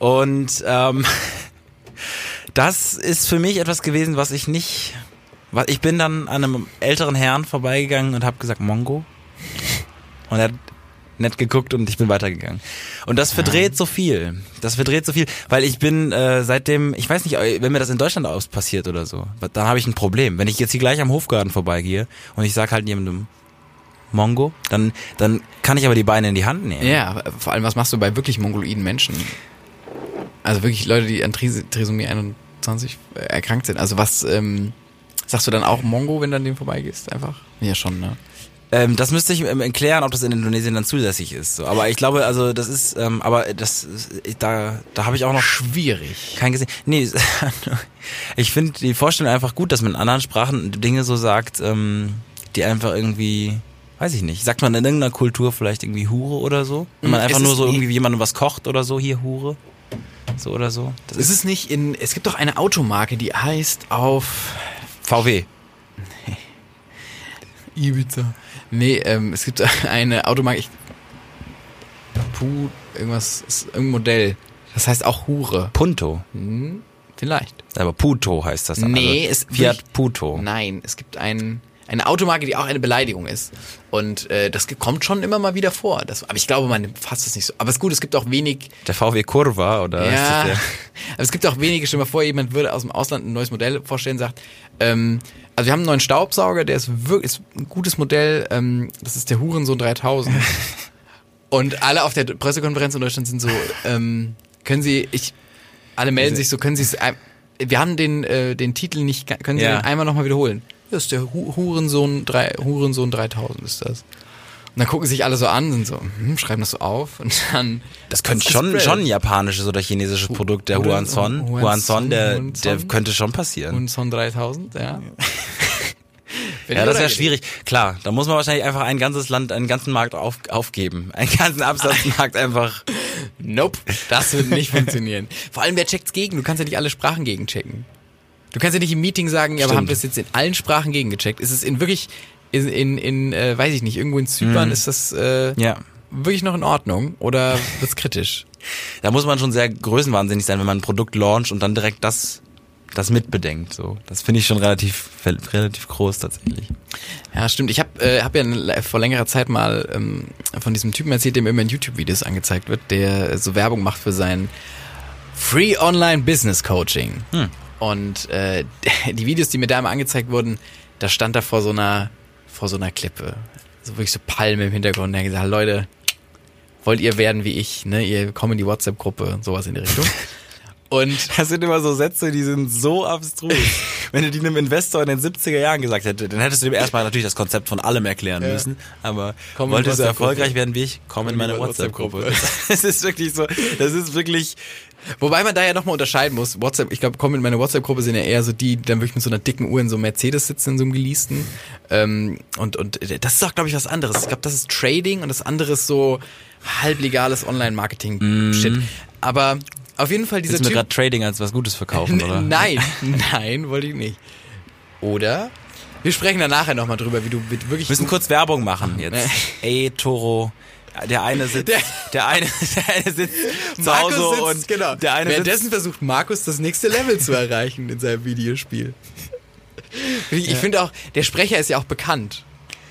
und ähm, das ist für mich etwas gewesen, was ich nicht. Was, ich bin dann an einem älteren Herrn vorbeigegangen und habe gesagt, Mongo. Und er hat nett geguckt und ich bin weitergegangen. Und das verdreht so viel. Das verdreht so viel, weil ich bin äh, seitdem, ich weiß nicht, wenn mir das in Deutschland aus passiert oder so, dann habe ich ein Problem. Wenn ich jetzt hier gleich am Hofgarten vorbeigehe und ich sag halt jemandem Mongo, dann dann kann ich aber die Beine in die Hand nehmen. Ja, vor allem, was machst du bei wirklich mongoloiden Menschen? Also wirklich Leute, die an Tris Trisomie 21 erkrankt sind. Also was, ähm, Sagst du dann auch Mongo, wenn du an dem vorbeigehst? Einfach? Ja, schon, ne? Ähm, das müsste ich ähm, erklären, ob das in Indonesien dann zulässig ist. So. Aber ich glaube, also das ist, ähm, aber das, ist- da, da habe ich auch noch Schwierig. kein gesehen. Nee, ich finde die Vorstellung einfach gut, dass man in anderen Sprachen Dinge so sagt, ähm, die einfach irgendwie, weiß ich nicht, sagt man in irgendeiner Kultur vielleicht irgendwie Hure oder so? Wenn man Mm, einfach nur so nie- irgendwie wie jemandem was kocht oder so, hier Hure. So oder so. Das Ist ist es nicht in, es gibt doch eine Automarke, die heißt auf VW. Ibiza. Nee, ähm, es gibt eine Automarke, ich, Puh, irgendwas, ist irgendein Modell. Das heißt auch Hure. Punto. Hm, vielleicht. Aber Puto heißt das dann. Nee, also es- Fiat Puto. Nein, es gibt ein, eine Automarke, die auch eine Beleidigung ist. Und äh, das kommt schon immer mal wieder vor. Das, aber ich glaube, man fasst es nicht so. Aber es ist gut, es gibt auch wenig. Der VW Kurva oder Ja, der? aber es gibt auch wenige. Stell mal vor, jemand würde aus dem Ausland ein neues Modell vorstellen, sagt, ähm, also wir haben einen neuen Staubsauger, der ist wirklich ist ein gutes Modell. Ähm, das ist der Hurensohn 3000. Und alle auf der Pressekonferenz in Deutschland sind so, ähm, können Sie, ich, alle melden sich so, können Sie es, wir haben den, äh, den Titel nicht, können Sie Ja. den einmal nochmal wiederholen? Das ist der Hu Hurensohn, drei, Hurensohn 3000 ist das. Und dann gucken sich alle so an, sind so, hm, schreiben das so auf und dann. Das könnte schon, schon ein japanisches oder chinesisches Produkt, der. Huanson, Huanson, der, der könnte schon passieren. Hurensohn 3000, ja. Ja, das wäre schwierig. Klar, da muss man wahrscheinlich einfach ein ganzes Land, einen ganzen Markt auf, aufgeben. Einen ganzen Absatzmarkt einfach. Nope, das wird nicht funktionieren. Vor allem, wer checkt's gegen? Du kannst ja nicht alle Sprachen gegenchecken. Du kannst ja nicht im Meeting sagen, ja, aber Stimmt. haben wir es jetzt in allen Sprachen gegengecheckt? Ist es in wirklich, in, in, in äh, weiß ich nicht, irgendwo in Zypern ist das äh, Ja. wirklich noch in Ordnung oder wird's kritisch? Da muss man schon sehr größenwahnsinnig sein, wenn man ein Produkt launcht und dann direkt das, das mitbedenkt. So, das finde ich schon relativ, relativ groß tatsächlich. Ja, stimmt. Ich habe äh, hab ja vor längerer Zeit mal ähm, von diesem Typen erzählt, dem immer in YouTube-Videos angezeigt wird, der so Werbung macht für sein Free Online Business Coaching. Hm. Und äh, die Videos, die mir da immer angezeigt wurden, da stand er vor so einer vor so einer Klippe, so wirklich so Palme im Hintergrund. Der hat gesagt, Leute, wollt ihr werden wie ich? Ne, ihr kommt in die WhatsApp-Gruppe, sowas in die Richtung. Und Das sind immer so Sätze, die sind so abstrus. Wenn du die einem Investor in den 70er Jahren gesagt hättest, dann hättest du dem erstmal natürlich das Konzept von allem erklären Ja. müssen. Aber Komm wolltest du erfolgreich werden wie ich, komm in meine WhatsApp-Gruppe. WhatsApp-Gruppe. Das ist wirklich so, das ist wirklich, Wobei man da ja nochmal unterscheiden muss. WhatsApp, ich glaube, kommen in meine WhatsApp-Gruppe sind ja eher so die, die dann wirklich mit so einer dicken Uhr in so einem Mercedes sitzen, in so einem geleasten. Ähm, und, und das ist auch, glaube ich, was anderes. Ich glaube, das ist Trading und das andere ist so halblegales Online-Marketing-Shit. Aber auf jeden Fall dieser willst du mir gerade Trading als was Gutes verkaufen, oder? Nein, nein, wollte ich nicht. Oder? Wir sprechen da nachher nochmal drüber, wie du wirklich. Wir müssen kurz Werbung machen jetzt. Ey, Toro. Der eine sitzt, Der- der, eine, der eine sitzt zu Markus Hause sitzt, und genau. der eine sitzt, Währenddessen versucht Markus das nächste Level zu erreichen in seinem Videospiel. Ich, ich finde auch, der Sprecher ist ja auch bekannt.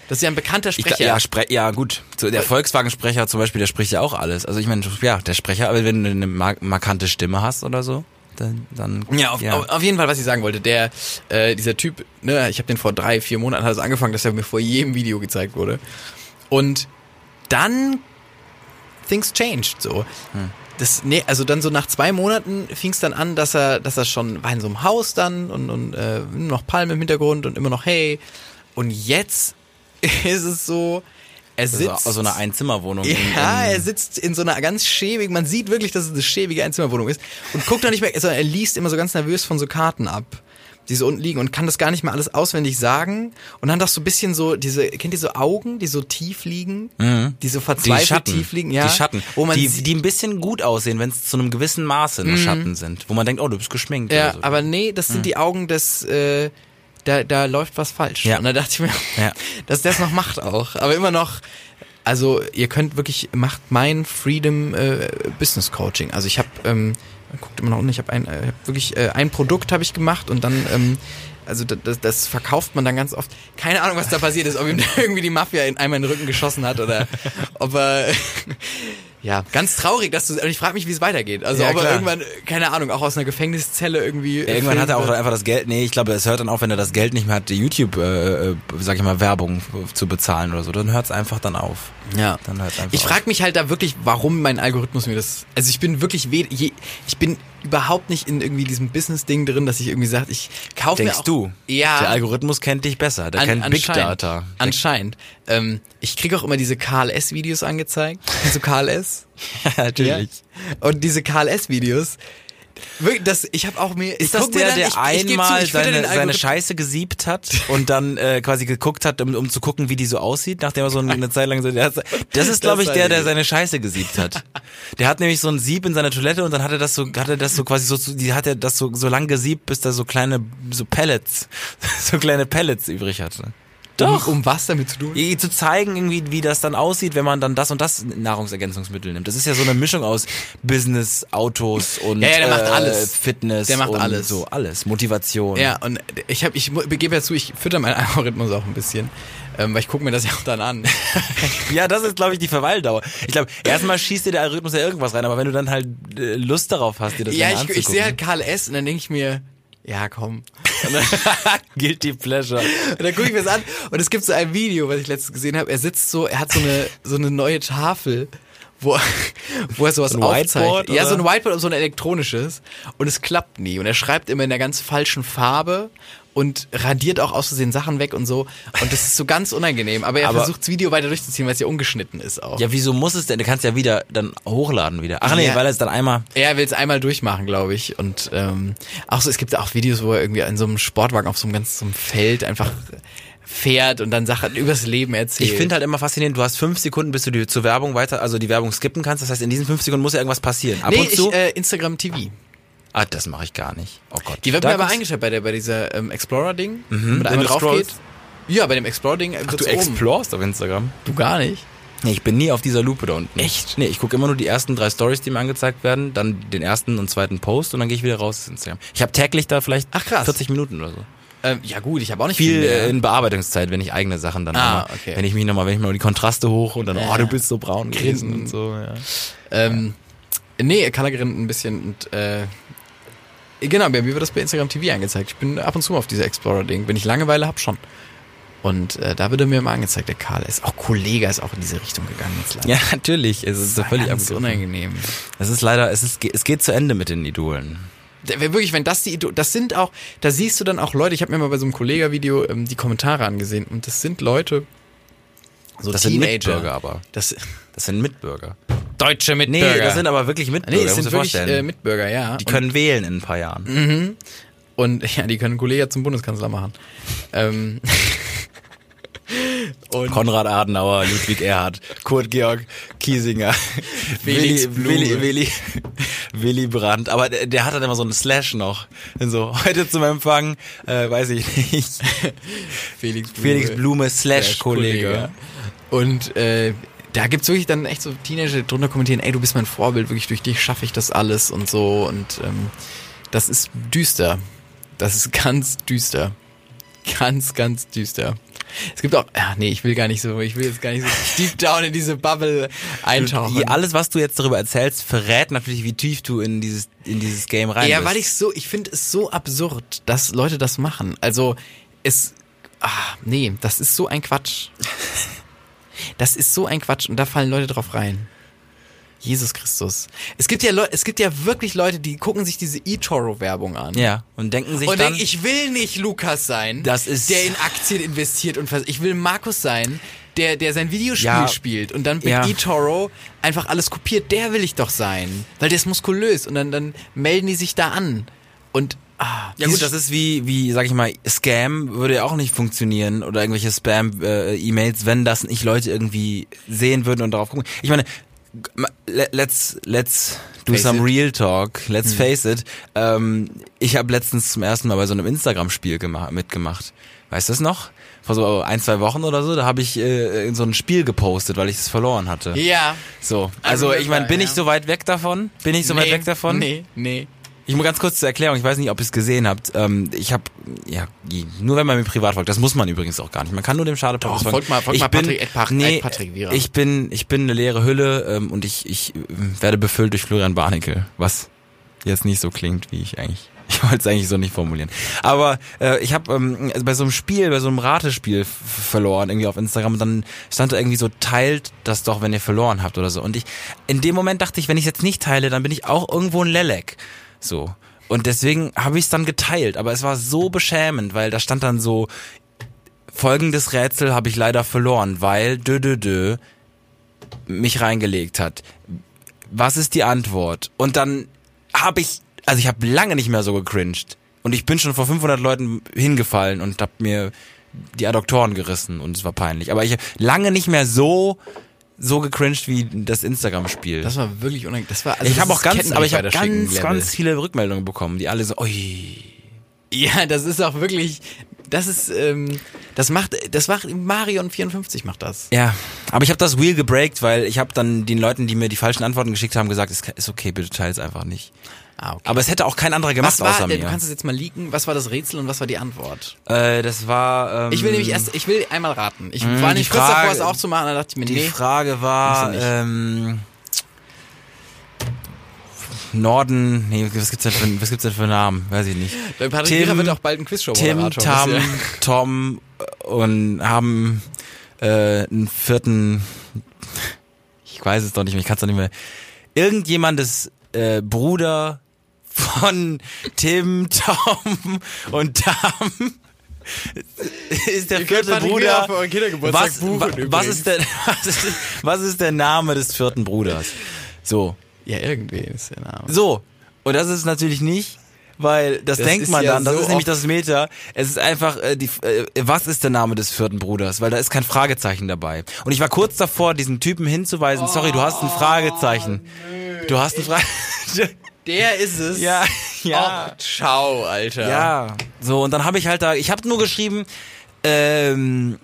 Das ist ja ein bekannter Ich, Sprecher. gla- ja, spre ja, gut. Der Volkswagen-Sprecher zum Beispiel, der spricht ja auch alles. Also ich meine, ja, der Sprecher, aber wenn du eine mark markante Stimme hast oder so, dann, dann Ja, auf, Auf, auf jeden Fall, was ich sagen wollte, der, äh, dieser Typ, ne, ich habe den vor drei, vier Monaten hat es angefangen, dass er mir vor jedem Video gezeigt wurde. Und dann things changed so. Das, nee, also dann so nach zwei Monaten fing es dann an, dass er, dass er schon war in so einem Haus dann und, und äh, noch Palmen im Hintergrund und immer noch hey. Und jetzt ist es so, er also, sitzt aus so einer Einzimmerwohnung. in- ja, er sitzt in so einer ganz schäbigen, man sieht wirklich, dass es eine schäbige Einzimmerwohnung ist und guckt da nicht mehr, sondern er liest immer so ganz nervös von so Karten ab, die so unten liegen und kann das gar nicht mehr alles auswendig sagen und dann doch so ein bisschen so diese, kennt ihr so Augen, die so tief liegen, die so die verzweifelt Schatten, tief liegen, ja, die Schatten, wo man die, die ein bisschen gut aussehen, wenn es zu einem gewissen Maße nur Schatten sind, wo man denkt, oh, du bist geschminkt. ja, so. aber nee, das sind die Augen des, äh, da, da läuft was falsch. Ja. Und da dachte ich mir, Ja. dass der es noch macht auch. Aber immer noch, also ihr könnt wirklich, macht mein Freedom äh, Business Coaching. Also ich habe, ähm, guckt immer noch unten, ich habe ein, äh, hab wirklich äh, ein Produkt habe ich gemacht und dann, ähm, also das, das, das verkauft man dann ganz oft. Keine Ahnung, was da passiert ist, ob ihm da irgendwie die Mafia in einmal in den Rücken geschossen hat oder ob er Ja, ganz traurig, dass du. Und ich frage mich, wie es weitergeht. Also Ja, ob er irgendwann, keine Ahnung, auch aus einer Gefängniszelle irgendwie. Ja, irgendwann hat er auch einfach das Geld. Nee, ich glaube, es hört dann auf, wenn er das Geld nicht mehr hat, die YouTube, äh, äh, sag ich mal, Werbung zu bezahlen oder so. Dann hört es einfach dann auf. Ja. Dann hört's einfach Ich frage mich halt da wirklich, warum mein Algorithmus mir das. Also ich bin wirklich we je, ich bin überhaupt nicht in irgendwie diesem Business-Ding drin, dass ich irgendwie sage, ich kaufe mir Denkst auch, du? Ja. Der Algorithmus kennt dich besser. Der An- kennt Big. Data. Anscheinend. Ähm, ich kriege auch immer diese KLS-Videos angezeigt. Also KLS. Natürlich. Und diese KLS-Videos. Wirklich, das, ich habe auch mir. Ist das der, dann, der ich, einmal zu, ich fütter seine, seine Scheiße gesiebt hat und dann äh, quasi geguckt hat, um, um zu gucken, wie die so aussieht, nachdem er so eine Zeit lang so... Der hat, das ist, glaube ich, der, der seine Scheiße gesiebt hat. Der hat nämlich so ein Sieb in seiner Toilette und dann hat er das so, hat er das so quasi so, so- die hat er das so, so lang gesiebt, bis da so kleine, so Pellets, so kleine Pellets übrig hatte. Um, um was damit zu tun? Zu zeigen, irgendwie, wie das dann aussieht, wenn man dann das und das Nahrungsergänzungsmittel nimmt. Das ist ja so eine Mischung aus Business, Autos und Ja, ja, der macht äh, alles. Fitness. Der macht alles. So alles. Motivation. Ja, und ich habe, ich gebe ja zu, ich fütter meinen Algorithmus auch ein bisschen, ähm, weil ich gucke mir das ja auch dann an. Ja, das ist, glaube ich, die Verweildauer. Ich glaube, erstmal schießt dir der Algorithmus ja irgendwas rein, aber wenn du dann halt äh, Lust darauf hast, dir das ja, dann ich, ich sehe halt KLS und dann denke ich mir, ja, komm. Guilty Pleasure. und dann gucke ich mir das an und es gibt so ein Video, was ich letztens gesehen habe. Er sitzt so, er hat so eine so eine neue Tafel, wo, wo er sowas So ein aufzeichnet. Ja, so ein? Whiteboard und so ein elektronisches und es klappt nie und er schreibt immer in der ganz falschen Farbe und radiert auch aus Versehen Sachen weg und so und das ist so ganz unangenehm, aber er versucht das Video weiter durchzuziehen, weil es ja ungeschnitten ist auch. Ja, wieso muss es denn? Du kannst ja wieder dann hochladen wieder. Ach nee, Ja. weil es dann einmal. Er will es einmal durchmachen, glaube ich. Und ähm, auch so, es gibt auch Videos, wo er irgendwie in so einem Sportwagen auf so einem ganz so einem Feld einfach fährt und dann Sachen übers Leben erzählt. Ich finde halt immer faszinierend, du hast fünf Sekunden, bis du die zur Werbung weiter, also die Werbung skippen kannst. Das heißt, in diesen fünf Sekunden muss ja irgendwas passieren. Ab nee, und zu. ich, äh, Instagram TV. Ah, das mache ich gar nicht. Oh Gott. Die wird Da mir aber eingeschaltet bei der bei dieser ähm, Explorer-Ding. Mhm, wenn du drauf geht. Ja, bei dem Explorer-Ding äh, Ach, du oben. explorst auf Instagram? Du gar nicht. Nee, ich bin nie auf dieser Lupe da unten. Echt? Nee, ich gucke immer nur die ersten drei Stories, die mir angezeigt werden, dann den ersten und zweiten Post und dann gehe ich wieder raus aus Instagram. Ich habe täglich da vielleicht Ach, krass. 40 Minuten oder so. Ähm, ja gut, ich habe auch nicht viel, Viel mehr. äh, in Bearbeitungszeit, wenn ich eigene Sachen dann Ah, immer, okay. wenn ich mich nochmal, wenn ich mal die Kontraste hoch und dann, Ja. oh, du bist so braun gewesen und so, ja. Ähm, nee, Color ein bisschen und äh, genau, mir wird das bei Instagram TV angezeigt. Ich bin ab und zu mal auf dieser Explorer-Ding. Wenn ich Langeweile hab, schon. Und äh, da wird er mir immer angezeigt, der Karl ist auch Kollege ist auch in diese Richtung gegangen jetzt leider. Ja, natürlich, es ist so völlig ganz unangenehm. Es ist leider, es ist, es geht zu Ende mit den Idolen. Wirklich, wenn das die Ido das sind auch, da siehst du dann auch Leute, ich habe mir mal bei so einem Kollega-Video ähm, die Kommentare angesehen und das sind Leute, so Das sind Teenager. Mitbürger aber. Das, Das sind Mitbürger. deutsche Nee, Mitbürger. das sind aber wirklich Mitbürger, nee, das sind wirklich äh, Mitbürger, ja. die können wählen in ein paar Jahren. Und ja, die können Kollege zum Bundeskanzler machen. ähm, und Konrad Adenauer, Ludwig Erhard, Kurt Georg Kiesinger, Blume. Willy, Willy, Willy Brandt. Aber der, der hat dann immer so einen Slash noch. So, heute zum Empfang, äh, weiß ich nicht, Felix Blume. Felix Blume Slash Slash Kollege. Und äh, da gibt's wirklich dann echt so Teenager, die drunter kommentieren, ey, du bist mein Vorbild, wirklich durch dich schaffe ich das alles und so. Und ähm, das ist düster. Das ist ganz düster. Ganz, ganz düster. Es gibt auch, ja, nee, ich will gar nicht so, ich will jetzt gar nicht so deep down in diese Bubble eintauchen. Je- Alles, was du jetzt darüber erzählst, verrät natürlich, wie tief du in dieses, in dieses Game rein Ja, bist. weil ich so, ich finde es so absurd, dass Leute das machen. Also, es, ah, nee, das ist so ein Quatsch. Das ist so ein Quatsch und da fallen Leute drauf rein. Jesus Christus. Es gibt ja Leute, es gibt ja wirklich Leute, die gucken sich diese eToro-Werbung an. Ja, und denken sich Und dann, denken, ich will nicht Lukas sein, Das ist- der in Aktien investiert und ich will Markus sein, der, der sein Videospiel Ja. spielt und dann mit Ja. eToro einfach alles kopiert. Der will ich doch sein, weil der ist muskulös und dann, dann melden die sich da an. Und, ah, Ja gut, das ist wie, wie, sag ich mal, Scam würde ja auch nicht funktionieren oder irgendwelche Spam-E-Mails, wenn das nicht Leute irgendwie sehen würden und darauf gucken. Ich meine, let's, let's do Face some it. real talk, let's face it. Ähm, ich habe letztens zum ersten Mal bei so einem Instagram-Spiel gema- mitgemacht. Weißt du das noch? Vor so ein, zwei Wochen oder so, da habe ich äh, so ein Spiel gepostet, weil ich es verloren hatte. Ja. So, also ich meine, bin ich ja. so weit weg davon? Bin ich so weit weg davon? Nee, nee. Ich muss ganz kurz zur Erklärung, ich weiß nicht, ob ihr es gesehen habt. Ähm, ich habe, ja, nur wenn man mir privat folgt, das muss man übrigens auch gar nicht. Man kann nur dem Schade Doch, folgt mal, folgt ich mal bin, Patrick, Ed Pach- nee, Patrick Wierer. Ich bin, ich bin eine leere Hülle ähm, und ich, ich äh, werde befüllt durch Florian Barnickel, was jetzt nicht so klingt, wie ich eigentlich. Ich wollte es eigentlich so nicht formulieren. Aber äh, ich habe ähm, bei so einem Spiel, bei so einem Ratespiel verloren, irgendwie auf Instagram, und dann stand da irgendwie so, teilt das doch, wenn ihr verloren habt oder so. Und ich, in dem Moment dachte ich, wenn ich jetzt nicht teile, dann bin ich auch irgendwo ein Lelek. So. Und deswegen habe ich es dann geteilt. Aber es war so beschämend, weil da stand dann so, folgendes Rätsel habe ich leider verloren, weil dö dö dö mich reingelegt hat. Was ist die Antwort? Und dann habe ich, also ich habe lange nicht mehr so gecringed. Und ich bin schon vor 500 Leuten hingefallen und habe mir die Adduktoren gerissen und es war peinlich. Aber ich lange nicht mehr so so gecringed wie das Instagram-Spiel. Das war wirklich unangenehm. Das war, also Ich habe auch ist ganz, aber ich habe ganz, ganz viele Rückmeldungen bekommen, die alle so, ui. Ja, das ist auch wirklich, das ist, ähm, das macht, das macht Marion 54 macht das. Ja, aber ich habe das Wheel gebreakt, weil ich habe dann den Leuten, die mir die falschen Antworten geschickt haben, gesagt, es ist okay, bitte teils einfach nicht. Ah, okay. Aber es hätte auch kein anderer gemacht was war, außer du mir. kannst es jetzt mal leaken, was war das Rätsel und was war die Antwort? Äh, das war. Ähm, Ich will nämlich erst, ich will einmal raten. Ich mh, war die nicht kurz davor, es aufzumachen, dann dachte ich mir, Die nee. Frage war du ähm, Norden. Nee, was gibt's denn für, was gibt's denn für Namen? Weiß ich nicht. Der Patrick Tim- Wierer wird auch bald ein Tim, Quizshow-Moderator. Tam? Tom äh, und haben äh, einen vierten. Ich weiß es doch nicht mehr. Ich kann es doch nicht mehr. Irgendjemandes äh, Bruder von Tim, Tom und Tam ist der Ihr vierte Bruder. Was, was, ist der, was, ist, was ist der Name des vierten Bruders? So. Ja, irgendwie ist der Name. So. Und das ist natürlich nicht, weil das, Das denkt man ja dann, das so ist nämlich das Meta. Es ist einfach, äh, die, äh, was ist der Name des vierten Bruders? Weil da ist kein Fragezeichen dabei. Und ich war kurz davor, diesen Typen hinzuweisen, sorry, du hast ein Fragezeichen. Du hast ein Fragezeichen. Der ist es. ja, ja. Och, ciao, Alter. Ja, so und dann habe ich halt da, ich habe nur geschrieben, ähm,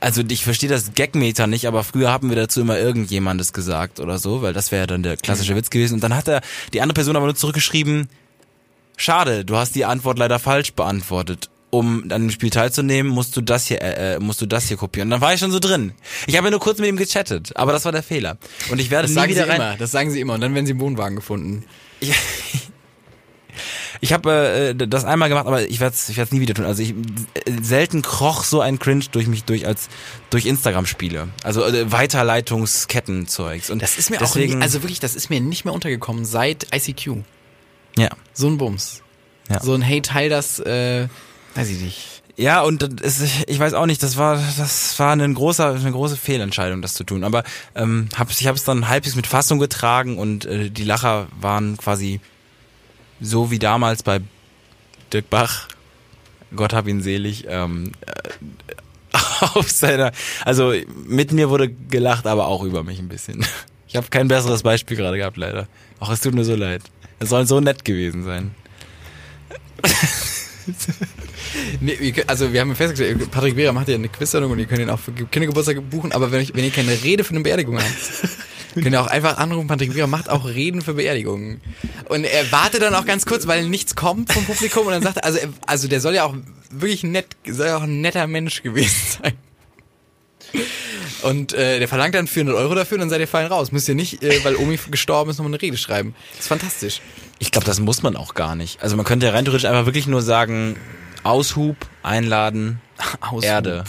also ich verstehe das Gagmeter nicht, aber früher haben wir dazu immer irgendjemandes gesagt oder so, weil das wäre ja dann der klassische Witz gewesen. Und dann hat er die andere Person aber nur zurückgeschrieben, schade, du hast die Antwort leider falsch beantwortet. Um an dem Spiel teilzunehmen, musst du das hier, äh, äh, musst du das hier kopieren. Und dann war ich schon so drin. Ich habe ja nur kurz mit ihm gechattet, aber das war der Fehler. Und ich werde Das nie sagen sie wieder rein. immer. Das sagen sie immer. Und dann werden sie im Wohnwagen gefunden. Ich, ich habe äh, das einmal gemacht, aber ich werde es ich werd's nie wieder tun. Also ich äh, selten kroch so ein Cringe durch mich durch als durch Instagram Spiele. Also äh, Weiterleitungskettenzeug und Das ist mir deswegen auch nie, also wirklich, das ist mir nicht mehr untergekommen seit ICQ. ja. So ein Bums. Ja. So ein Hey, teil das, äh, weiß ich nicht. Ja, und ist, ich weiß auch nicht, das war das war ein großer eine große Fehlentscheidung das zu tun, aber ähm, hab's, ich habe es dann halbwegs mit Fassung getragen und äh, die Lacher waren quasi so wie damals bei Dirk Bach, Gott hab ihn selig, ähm, äh, auf seiner, also mit mir wurde gelacht, aber auch über mich ein bisschen. Ich habe kein besseres Beispiel gerade gehabt, leider. Ach, es tut mir so leid. Es soll so nett gewesen sein. Nee, also wir haben festgestellt, Patrick Behrer macht ja eine Quiz-Sendung und ihr könnt ihn auch für Kindergeburtstag buchen, aber wenn, ich, wenn ihr keine Rede für eine Beerdigung habt, könnt ihr auch einfach anrufen, Patrick Behrer macht auch Reden für Beerdigungen. Und er wartet dann auch ganz kurz, weil nichts kommt vom Publikum und dann sagt er, also, also der soll ja auch wirklich nett, soll ja auch ein netter Mensch gewesen sein. Und äh, der verlangt dann 400 Euro dafür und dann seid ihr fein raus. Müsst ihr nicht, äh, weil Omi gestorben ist, nochmal eine Rede schreiben. Das ist fantastisch. Ich glaube, das muss man auch gar nicht. Also man könnte ja rein theoretisch einfach wirklich nur sagen, Aushub, einladen, Aushub. Erde.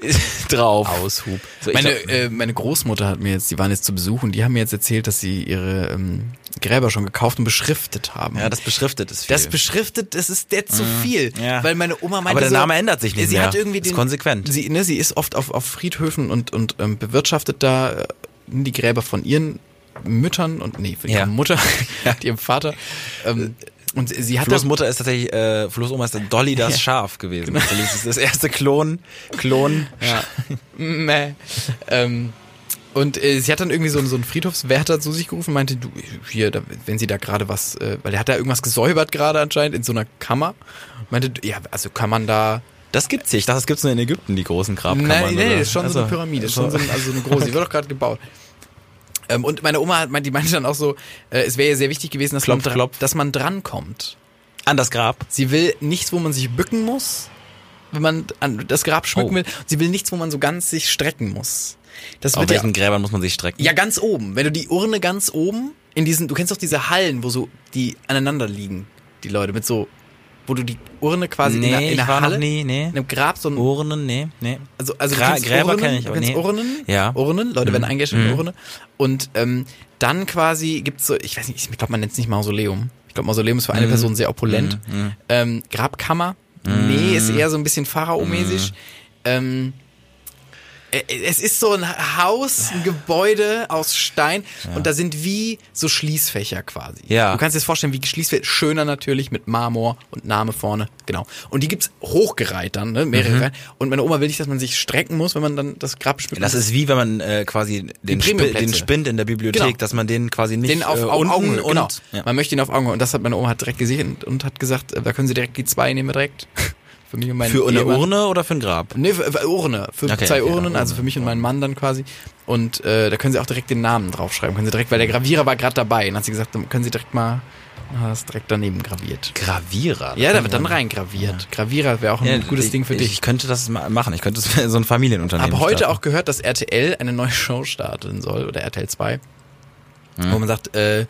Drauf. Aushub. So, meine, glaub- äh, meine Großmutter hat mir jetzt, die waren jetzt zu Besuch und die haben mir jetzt erzählt, dass sie ihre ähm, Gräber schon gekauft und beschriftet haben. Ja, das beschriftet ist viel. das beschriftet, das ist der zu viel. ja. Weil meine Oma meinte Aber der so, Name ändert sich nicht sie mehr. Hat irgendwie Ist den, konsequent. Sie, ne, sie ist oft auf, auf Friedhöfen und, und ähm, bewirtschaftet da äh, die Gräber von ihren Müttern und nee, von ihrer Ja. Mutter, ihrem Vater. Ähm, und sie, sie hat Flo's Mutter ist tatsächlich, äh, Flo's Oma ist Dolly das Schaf gewesen. Das ist das erste Klon, Klon. Ja. Mäh. ähm, und äh, sie hat dann irgendwie so, so einen Friedhofswärter zu sich gerufen meinte, du, hier, da, wenn sie da gerade was, äh, weil er hat da irgendwas gesäubert gerade anscheinend in so einer Kammer. Meinte, ja, also kann man da. Das gibt's hier. Ich dachte, das gibt's nur in Ägypten, die großen Grabkammern. Nein, nein, oder? das ist schon so Also, eine Pyramide, ist schon so, ein, also eine große, die wird doch gerade gebaut. Ähm, und meine Oma, hat, die meinte dann auch so, äh, es wäre ja sehr wichtig gewesen, dass, Klopf, man, klopf. dass man drankommt. An das Grab. Sie will nichts, wo man sich bücken muss, wenn man an das Grab schmücken Oh. will. Sie will nichts, wo man so ganz sich strecken muss. Das Auf wird ja, welchen Gräbern muss man sich strecken? ja ganz oben. Wenn du die Urne ganz oben in diesen, du kennst doch diese Hallen, wo so die aneinander liegen, die Leute mit so, wo du die Urne quasi nee, in der, in der Halle, nie, nee. in einem Grab so ein Urnen, nee, nee. also, also Gra- Gräber Urnen, kenn ich, aber nee. Urnen, Ja. Urnen, Leute werden Mhm. eingestellt in Mhm. Urne. Und ähm, dann quasi gibt's so, ich weiß nicht, ich glaube, man nennt es nicht Mausoleum. Ich glaube, Mausoleum ist für Mhm. eine Person sehr opulent. Ähm, Grabkammer, nee, ist eher so ein bisschen Pharao-mäßig. Ähm, äh, es ist so ein Haus, ein Gebäude aus Stein und da sind wie so Schließfächer quasi. Ja. Du kannst dir das vorstellen, wie Schließfächer, schöner natürlich mit Marmor und Name vorne, genau. Und die gibt's hochgereiht dann, ne, Mhm. mehrere Reihen. Und meine Oma will nicht, dass man sich strecken muss, wenn man dann das Grab schmückt. Das ist wie wenn man äh, quasi den, Sp den Spind in der Bibliothek, Genau. dass man den quasi nicht den auf, äh, Augenhöhe, und genau. ja. Man möchte ihn auf Augenhöhe. Und das hat meine Oma hat direkt gesehen und, und hat gesagt, äh, da können Sie direkt die zwei nehmen direkt. Für mich und meinen für eine Ehemann. Urne oder für ein Grab? Nee, für, für Urne. Für Okay, zwei okay, Urnen, ja, also Urne. für mich und meinen Mann dann quasi. Und äh, da können sie auch direkt den Namen draufschreiben. Können sie direkt, weil der Gravierer war gerade dabei. Und dann hat sie gesagt, dann können sie direkt mal das direkt daneben graviert. Gravierer. Ja, da wird dann reingraviert. Gravierer wäre auch ein Ja, gutes ich, Ding für ich, dich. Ich könnte das ma- machen. Ich könnte so ein Familienunternehmen. habe heute starten. auch gehört, dass RTL eine neue Show starten soll, oder RTL 2, Mhm. wo man sagt, äh,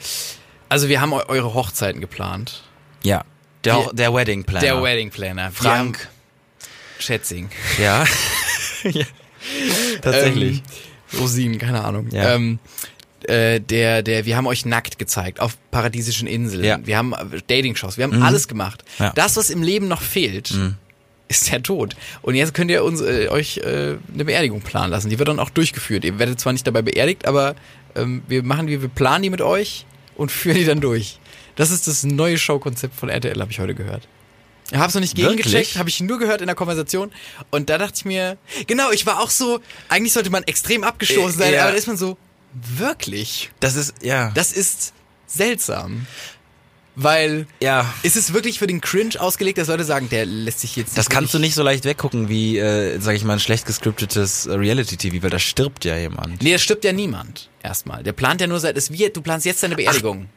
also wir haben eu eure Hochzeiten geplant. Ja. Der, Wir- der Wedding Planner. Der Wedding Planner. Frank. haben- Schätzing. Ja. ja. Tatsächlich. Ähm, Rosinen, keine Ahnung. Ja. Ähm, äh, der, der, wir haben euch nackt gezeigt auf paradiesischen Inseln. Ja. Mhm. Wir haben äh, Dating-Shows, wir haben alles gemacht. Ja. Das, was im Leben noch fehlt, Mhm. ist der Tod. Und jetzt könnt ihr uns, äh, euch äh, eine Beerdigung planen lassen. Die wird dann auch durchgeführt. Ihr werdet zwar nicht dabei beerdigt, aber ähm, wir machen die, wir planen die mit euch und führen die dann durch. Das ist das neue Showkonzept von RTL, habe ich heute gehört. Ich habe es noch nicht gegengecheckt, habe ich nur gehört in der Konversation. Und da dachte ich mir, genau, ich war auch so, eigentlich sollte man extrem abgestoßen sein, Äh, ja. aber da ist man so, wirklich? Das ist, ja. Das ist seltsam. Weil ja. ist es wirklich für den Cringe ausgelegt, dass Leute sagen, der lässt sich jetzt Das kannst du nicht so leicht weggucken wie, äh, sag ich mal, ein schlecht gescriptetes äh, Reality-TV, weil da stirbt ja jemand. Nee, da stirbt ja niemand. Erstmal. Der plant ja nur seit, es wie, du planst jetzt deine Beerdigung.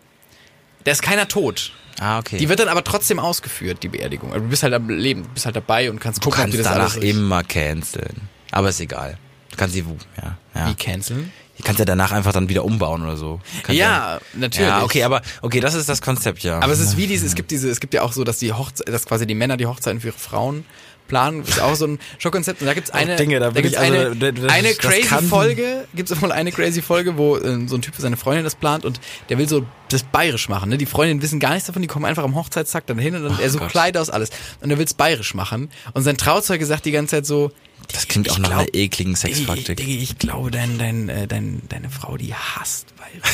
Da ist keiner tot. Ah, okay. Die wird dann aber trotzdem ausgeführt, die Beerdigung. Also Du bist halt am Leben, du bist halt dabei und kannst du gucken, ob kannst dir das danach alles immer canceln. Aber ist egal. Du kannst sie, ja, ja. Wie canceln? Die kannst ja danach einfach dann wieder umbauen oder so. Kannst Ja, natürlich. Ja, okay, aber, okay, das ist das Konzept, ja. Aber es ist wie dieses, es gibt diese, es gibt ja auch so, dass die Hochzeit, dass quasi die Männer die Hochzeiten für ihre Frauen planen, ist auch so ein Schockkonzept. Und da gibt's eine, Dinge, da da gibt's ich- also, eine, das- eine das crazy kann- Folge, gibt's auch mal eine crazy Folge, wo äh, so ein Typ für seine Freundin das plant und der will so das bayerisch machen. Ne? Die Freundinnen wissen gar nichts davon, die kommen einfach am Hochzeitstag dann hin und dann er so Gott. Kleid aus alles und er will's bayerisch machen und sein Trauzeuge sagt die ganze Zeit so, das klingt auch ich nach einer ekligen Diggi, ich, Sexpraktik. Diggi, ich glaube, dein, dein, äh, dein, deine Frau, die hasst bayerisch.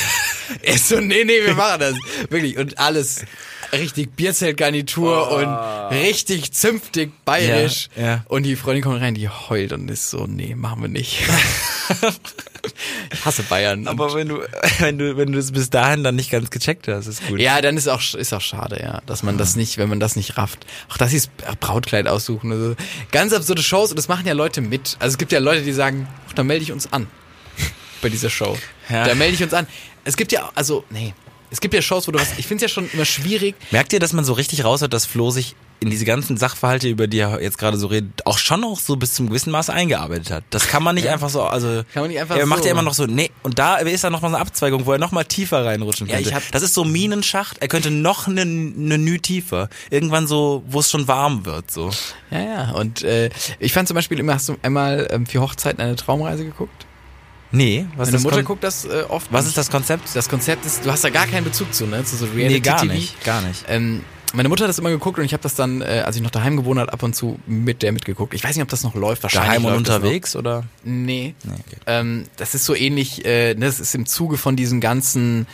Er ist so, nee, nee, wir machen das. Wirklich. Und alles richtig Bierzeltgarnitur und richtig zünftig bayerisch. Oh. Ja, ja. Und die Freundin kommt rein, die heult und ist so, nee, machen wir nicht. ich hasse Bayern. Aber wenn du, wenn du, wenn du es bis dahin dann nicht ganz gecheckt hast, ist gut. ja, dann ist auch ist auch schade, ja, dass man das nicht, wenn man das nicht rafft. Auch dass sie das Brautkleid aussuchen. Also ganz absurde Shows und das machen ja Leute mit. Also es gibt ja Leute, die sagen, ach, dann melde ich uns an bei dieser Show. Ja. Da melde ich uns an. Es gibt ja, also nee, es gibt ja Shows, wo du was. Ich finde es ja schon immer schwierig. Merkt ihr, dass man so richtig raushört, dass Flo sich in diese ganzen Sachverhalte, über die er jetzt gerade so redet, auch schon noch so bis zum gewissen Maße eingearbeitet hat? Das kann man nicht einfach so, also. Kann man nicht einfach Er macht so. ja immer noch so, nee, und da ist da noch mal so eine Abzweigung, wo er noch mal tiefer reinrutschen Ja, könnte. ich hab- das ist so Minenschacht, er könnte noch eine, eine Nü tiefer. Irgendwann so, wo es schon warm wird, so. Ja, ja. Und äh, ich fand zum Beispiel immer, hast du einmal ähm, für Hochzeiten eine Traumreise geguckt? Nee, was Meine ist das Mutter Kon- guckt das äh, oft. Was ist das Konzept? Das Konzept ist, du hast da gar keinen Bezug zu, ne? Zu so Reality Nee, gar TV. nicht, gar nicht. Ähm, meine Mutter hat das immer geguckt und ich habe das dann, äh, als ich noch daheim gewohnt habe, ab und zu mit der mitgeguckt. Ich weiß nicht, ob das noch läuft. Wahrscheinlich Daheim und unterwegs, oder? Nee. Nee, okay. Ähm, das ist so ähnlich, äh, ne, das ist im Zuge von diesen ganzen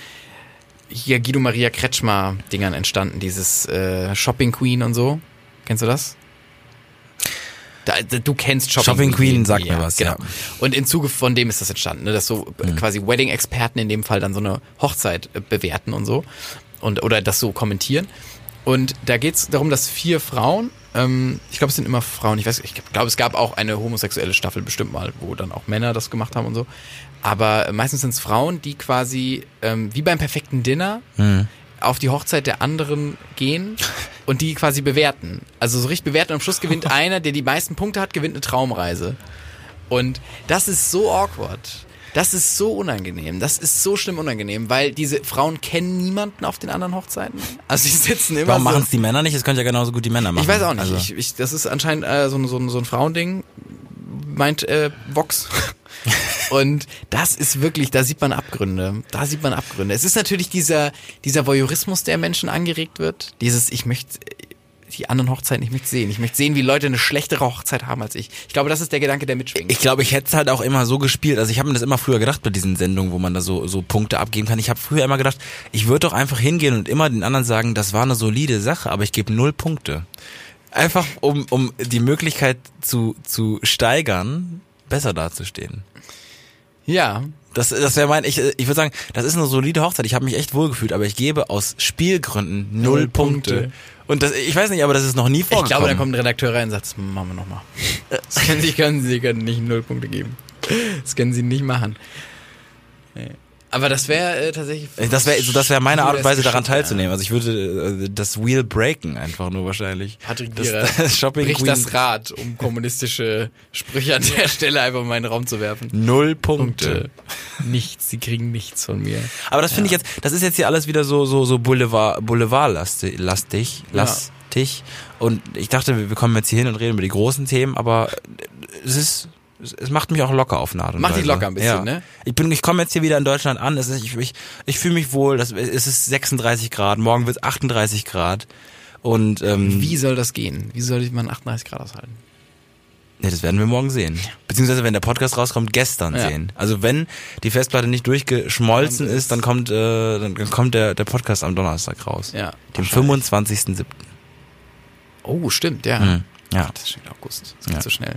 hier Guido Maria Kretschmer Dingern entstanden, dieses äh, Shopping Queen und so. Kennst du das? Da, da, du kennst Shopping, Shopping Queen sagt mir was, genau. ja. Und im Zuge von dem ist das entstanden, ne, dass so äh, quasi Wedding-Experten in dem Fall dann so eine Hochzeit äh, bewerten und so und oder das so kommentieren. Und da geht's darum, dass vier Frauen Ähm, ich glaube, es sind immer Frauen. Ich weiß, ich glaube, es gab auch eine homosexuelle Staffel bestimmt mal, wo dann auch Männer das gemacht haben und so. Aber meistens sind es Frauen, die quasi ähm, wie beim perfekten Dinner auf die Hochzeit der anderen gehen und die quasi bewerten. Also so richtig bewerten und am Schluss gewinnt einer, der die meisten Punkte hat, gewinnt eine Traumreise. Und das ist so awkward. Das ist so unangenehm. Das ist so schlimm unangenehm, weil diese Frauen kennen niemanden auf den anderen Hochzeiten. Also sie sitzen immer Warum so. machen es die Männer nicht? Das könnte ja genauso gut die Männer machen. Ich weiß auch nicht. Also, Ich, ich, das ist anscheinend äh, so, ein- so, ein- so ein Frauending, meint äh, Vox. Und das ist wirklich, da sieht man Abgründe. Da sieht man Abgründe. Es ist natürlich dieser, dieser Voyeurismus, der Menschen angeregt wird. Dieses, ich möchte die anderen Hochzeiten, ich möchte sehen. Ich möchte sehen, wie Leute eine schlechtere Hochzeit haben als ich. Ich glaube, das ist der Gedanke, der mitschwingt. ich glaube, ich hätte es halt auch immer so gespielt. Also ich habe mir das immer früher gedacht bei diesen Sendungen, wo man da so, so Punkte abgeben kann. Ich habe früher immer gedacht, ich würde doch einfach hingehen und immer den anderen sagen, das war eine solide Sache, aber ich gebe null Punkte. Einfach um, um die Möglichkeit zu, zu steigern, besser dazustehen. Ja, Das, das wäre mein, ich, ich würde sagen, das ist eine solide Hochzeit. Ich habe mich echt wohlgefühlt, aber ich gebe aus Spielgründen null Null Punkte. Punkte. Und das, ich weiß nicht, aber das ist noch nie ich vorgekommen. glaube, da kommt ein Redakteur rein und sagt, das machen wir nochmal. Das können Sie, können Sie können nicht null Punkte geben. Das können Sie nicht machen. Nee. Aber das wäre äh, tatsächlich. Das wäre also das wäre meine Art und Weise daran Geschichte, ja. teilzunehmen. Also ich würde äh, das Wheel breaken einfach nur wahrscheinlich. Patrick das, das Shopping bricht Queen das Rad, um kommunistische Sprüche an der Stelle einfach in meinen Raum zu werfen. null Punkte. Nichts, sie kriegen nichts von mir. Aber das finde ich jetzt, das ist jetzt hier alles wieder so so so Boulevard Boulevard lastig, lastig, Ja. Und ich dachte, wir wir kommen jetzt hier hin und reden über die großen Themen, aber es ist es- macht mich auch locker auf eine Art und Macht dich locker ein bisschen, ja. ne? Ich bin, ich komme jetzt hier wieder in Deutschland an. Es ist, ich, ich, ich fühle mich wohl. Das, es ist 36 Grad. Morgen wird es 38 Grad. Und ähm, Wie soll das gehen? Wie soll man 38 Grad aushalten? Nee, das werden wir morgen sehen. Beziehungsweise, wenn der Podcast rauskommt, gestern Ja. sehen. Also wenn die Festplatte nicht durchgeschmolzen Dann ist, dann kommt, äh, dann kommt der, der Podcast am Donnerstag raus. Ja. Dem 25.07. Oh, stimmt, ja. Mhm. Ja. Das ist August. Das geht Ja. so schnell.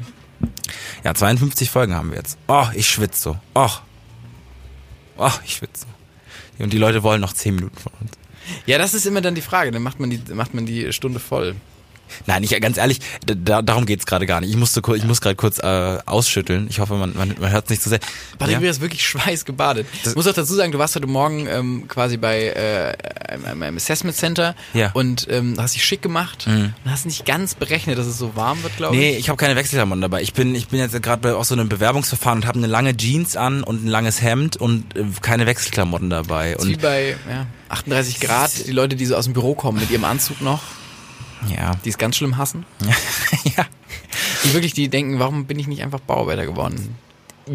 Ja, 52 Folgen haben wir jetzt. Oh, ich schwitze so. Oh. Oh, ich schwitze so. Und die Leute wollen noch 10 Minuten von uns. Ja, das ist immer dann die Frage. Dann macht man die, macht man die Stunde voll. Nein, ich, ganz ehrlich, da, darum geht's gerade gar nicht. Ich musste, ich muss gerade kurz äh, ausschütteln. Ich hoffe, man, man, man hört es nicht zu sehr. Patrick Ja? ja? ist wirklich schweißgebadet. Ich muss auch dazu sagen, du warst heute Morgen ähm, quasi bei äh, einem, einem- Assessment Center Ja. Mhm. und ähm, hast dich schick gemacht und hast nicht ganz berechnet, dass es so warm wird, glaube Nee, ich. ich habe keine Wechselklamotten dabei. Ich bin, ich bin jetzt gerade bei auch so einem Bewerbungsverfahren und habe eine lange Jeans an und ein langes Hemd und äh, keine Wechselklamotten dabei. Ist wie Und bei ja, 38 Grad, die Leute, die so aus dem Büro kommen mit ihrem Anzug noch, ja, die es ganz schlimm hassen. ja, Die wirklich, die denken, warum bin ich nicht einfach Bauarbeiter geworden?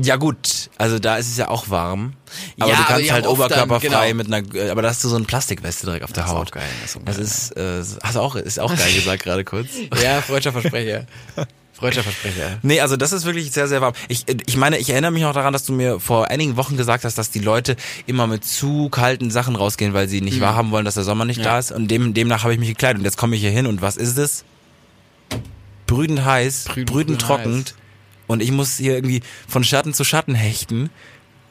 ja gut. Also da ist es ja auch warm. Aber Ja, du aber kannst die halt oft dann- oberkörperfrei genau. mit einer, aber da hast du so eine Plastikweste direkt auf der Das ist Haut. auch geil, das ist auch Das geil. ist, äh, hast du auch, ist auch geil gesagt gerade kurz. Ja, freudscher Versprecher. freudscher Versprecher. Nee, also das ist wirklich sehr, sehr warm. Ich, ich meine, ich erinnere mich noch daran, dass du mir vor einigen Wochen gesagt hast, dass die Leute immer mit zu kalten Sachen rausgehen, weil sie nicht wahrhaben wollen, dass der Sommer nicht Mhm. Ja. da ist. Und dem, demnach habe ich mich gekleidet. Und jetzt komme ich hier hin und was ist es? Brüdend heiß, Brüdend- brüdend, brüdend trockend. Und ich muss hier irgendwie von Schatten zu Schatten hechten.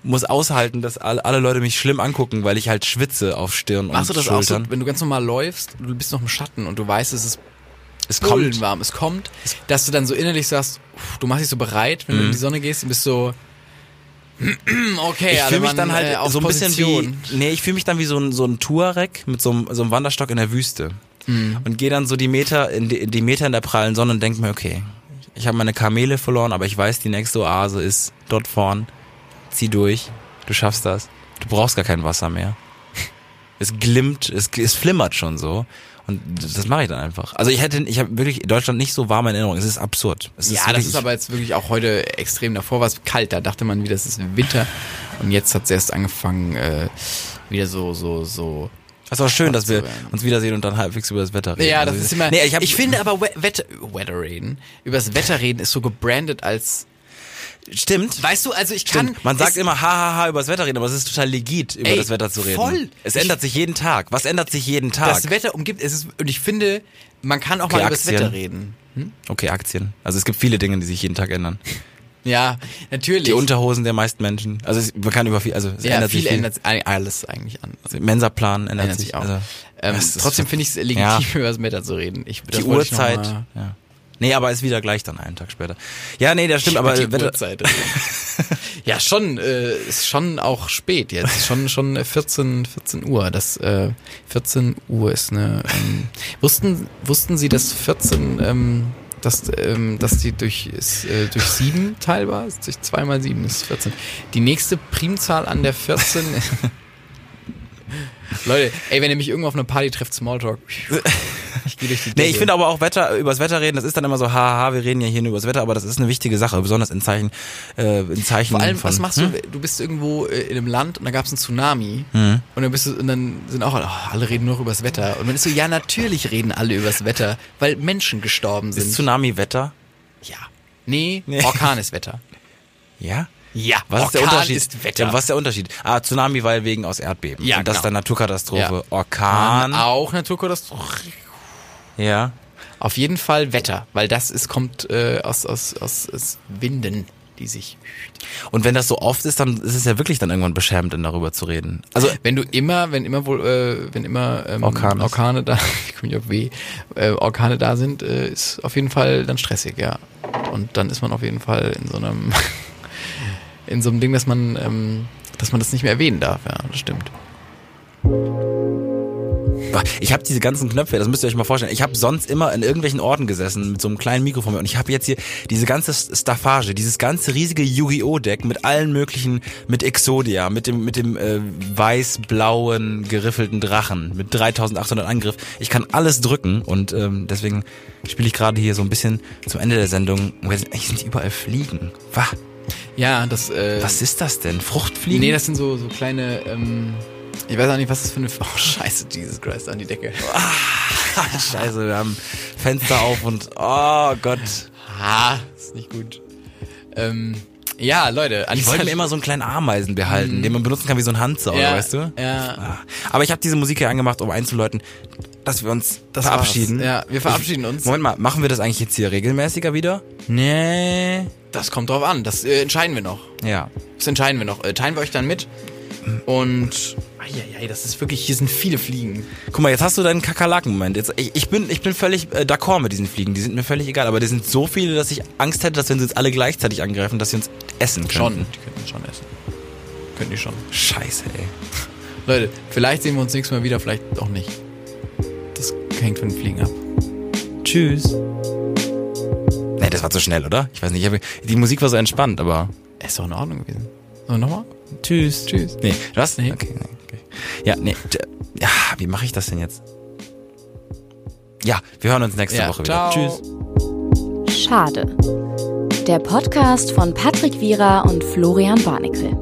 Muss aushalten, dass alle, Leute mich schlimm angucken, weil ich halt schwitze auf Stirn Machst du und das auch so, Schultern. wenn du ganz normal läufst, du bist noch im Schatten und du weißt, es ist es kommt. warm, es kommt, dass du dann so innerlich sagst, du machst dich so bereit, wenn du in die Sonne gehst und bist so, okay, ich fühle mich dann halt äh, so ein bisschen Position. wie, nee, ich fühle mich dann wie so ein, so ein Tuareg mit so einem, so einem Wanderstock in der Wüste. Mhm. Und gehe dann so die Meter, in die, die Meter in der prallen Sonne und denke mir, okay, ich habe meine Kamele verloren, aber ich weiß, die nächste Oase ist dort vorn. Zieh durch, du schaffst das. Du brauchst gar kein Wasser mehr. Es glimmt, es, es flimmert schon so. Und das mache ich dann einfach. Also ich hätte, ich habe wirklich Deutschland nicht so warm in Erinnerung. Es ist absurd. Es Ja, das wirklich- ist aber jetzt wirklich auch heute extrem. Davor war es kalt, da dachte man wieder, es ist Winter. Und jetzt hat es erst angefangen, äh, wieder so, so, so. Das ist auch schön, dass wir uns wiedersehen und dann halbwegs über das Wetter reden. Ja, das Also, ist immer. Nee, ich, hab, ich finde aber We Wetter, Wetter reden, über das Wetter reden ist so gebrandet als. Stimmt. Weißt du, also ich kann. Stimmt. Man sagt immer hahaha über das Wetter reden, aber es ist total legit, über Ey, das Wetter zu reden. voll. Es ändert sich jeden Tag. Was ändert sich jeden Tag? das Wetter umgibt. Es ist, und ich finde, man kann auch Okay, mal über das Aktien. Wetter reden. okay, Aktien. Also es gibt viele Dinge, die sich jeden Tag ändern. Ja, natürlich. Die Unterhosen der meisten Menschen. Also es, man kann über viel, also es ja, ändert viel, sich viel. ändert alles eigentlich an. Also, Mensaplan ändert, ändert sich auch. Also, ähm, das trotzdem finde ich es legitim, Ja. über das Wetter zu reden. Ich, das die Uhrzeit. Ja. Nee, aber ist wieder gleich dann einen Tag später. Ja, nee, das stimmt, aber die Wetter, Uhrzeit. ja, schon, äh, ist schon auch spät jetzt. Schon, schon 14, 14 Uhr. Das, äh, 14 Uhr ist eine, ähm, wussten, wussten Sie, dass 14, ähm, dass, ähm, dass die durch, ist, äh, durch 7 teilbar ist? Durch 2 mal 7 ist 14. Die nächste Primzahl an der 14, Leute, ey, wenn ihr mich irgendwo auf einer Party trefft, Smalltalk. Ich gehe durch die Nee, Decke. ich finde aber auch Wetter, übers Wetter reden, das ist dann immer so, haha, wir reden ja hier nur übers Wetter, aber das ist eine wichtige Sache, besonders in Zeichen, äh, in Zeichen Vor allem, von, was machst hm? du? Du bist irgendwo äh, in einem Land und da gab es einen Tsunami Mhm. und dann bist du und dann sind auch alle, oh, alle reden nur übers Wetter und dann ist so, ja natürlich reden alle übers Wetter, weil Menschen gestorben sind. Ist Tsunami Wetter? ja. Nee, Nee. Orkan ist Wetter. Ja? Ja, Was ist der Orkan Unterschied? ist Wetter. Ja, was ist der Unterschied? Ah, Tsunami, weil wegen aus Erdbeben. Ja, Und das genau. ist dann Naturkatastrophe. Ja. Orkan. Auch Naturkatastrophe. Ja. Auf jeden Fall Wetter, weil das ist kommt äh, aus, aus, aus, aus Winden, die sich Und wenn das so oft ist, dann ist es ja wirklich dann irgendwann beschämend, dann darüber zu reden. Also, wenn du immer, wenn immer wohl, äh, wenn immer ähm, Orkan ist. Orkane da, ich komme nicht auf weh, äh, Orkane da sind, äh, ist auf jeden Fall dann stressig, ja. Und dann ist man auf jeden Fall in so einem, in so einem Ding, dass man, ähm, dass man das nicht mehr erwähnen darf, ja, das stimmt. ich habe diese ganzen Knöpfe, das müsst ihr euch mal vorstellen. Ich habe sonst immer in irgendwelchen Orten gesessen mit so einem kleinen Mikro vor mir und ich habe jetzt hier diese ganze Staffage, dieses ganze riesige Yu-Gi-Oh! Deck mit allen möglichen, mit Exodia, mit dem mit dem äh, weiß-blauen geriffelten Drachen mit 3800 Angriff. Ich kann alles drücken und ähm, deswegen spiele ich gerade hier so ein bisschen zum Ende der Sendung. Eigentlich sind überall Fliegen. Wah, Ja, das, äh, was ist das denn? Fruchtfliegen? nee, das sind so, so kleine, ähm, ich weiß auch nicht, was das für eine, oh scheiße, Jesus Christ, an die Decke. Scheiße, wir haben Fenster auf und oh Gott. Ah, ist nicht gut. Ähm, ja, Leute, an Ich wollte mir immer so einen kleinen Ameisen behalten, den man benutzen kann wie so ein Handsauger, ja, weißt du? Ja, Ah. Aber ich habe diese Musik hier angemacht, um einzuläuten, dass wir uns das verabschieden. war's. Ja, wir verabschieden uns. Moment mal, machen wir das eigentlich jetzt hier regelmäßiger wieder? Nee. Das kommt drauf an. Das äh, entscheiden wir noch. Ja. Das entscheiden wir noch. Äh, teilen wir euch dann mit. Und. Eieiei, das ist wirklich. Hier sind viele Fliegen. Guck mal, jetzt hast du deinen Kakerlaken-Moment. Jetzt, ich, ich, bin, ich bin völlig äh, d'accord mit diesen Fliegen. Die sind mir völlig egal. Aber die sind so viele, dass ich Angst hätte, dass wenn sie uns alle gleichzeitig angreifen, dass sie uns essen können. Schon. Die könnten schon essen. Können die schon. Scheiße, ey. Leute, vielleicht sehen wir uns nächstes Mal wieder, vielleicht auch nicht. Das hängt von den Fliegen ab. Tschüss. Nee, das war zu schnell, oder? Ich weiß nicht. Ich hab, die Musik war so entspannt, aber. Ist doch in Ordnung gewesen. So, nochmal? Tschüss. Tschüss. Nee, was? Nee. Okay, nee, okay. Ja, nee. Ja, wie mache ich das denn jetzt? Ja, wir hören uns nächste Ja, Woche ciao. wieder. Tschüss. Schade. Der Podcast von Patrick Wierer und Florian Barnikel.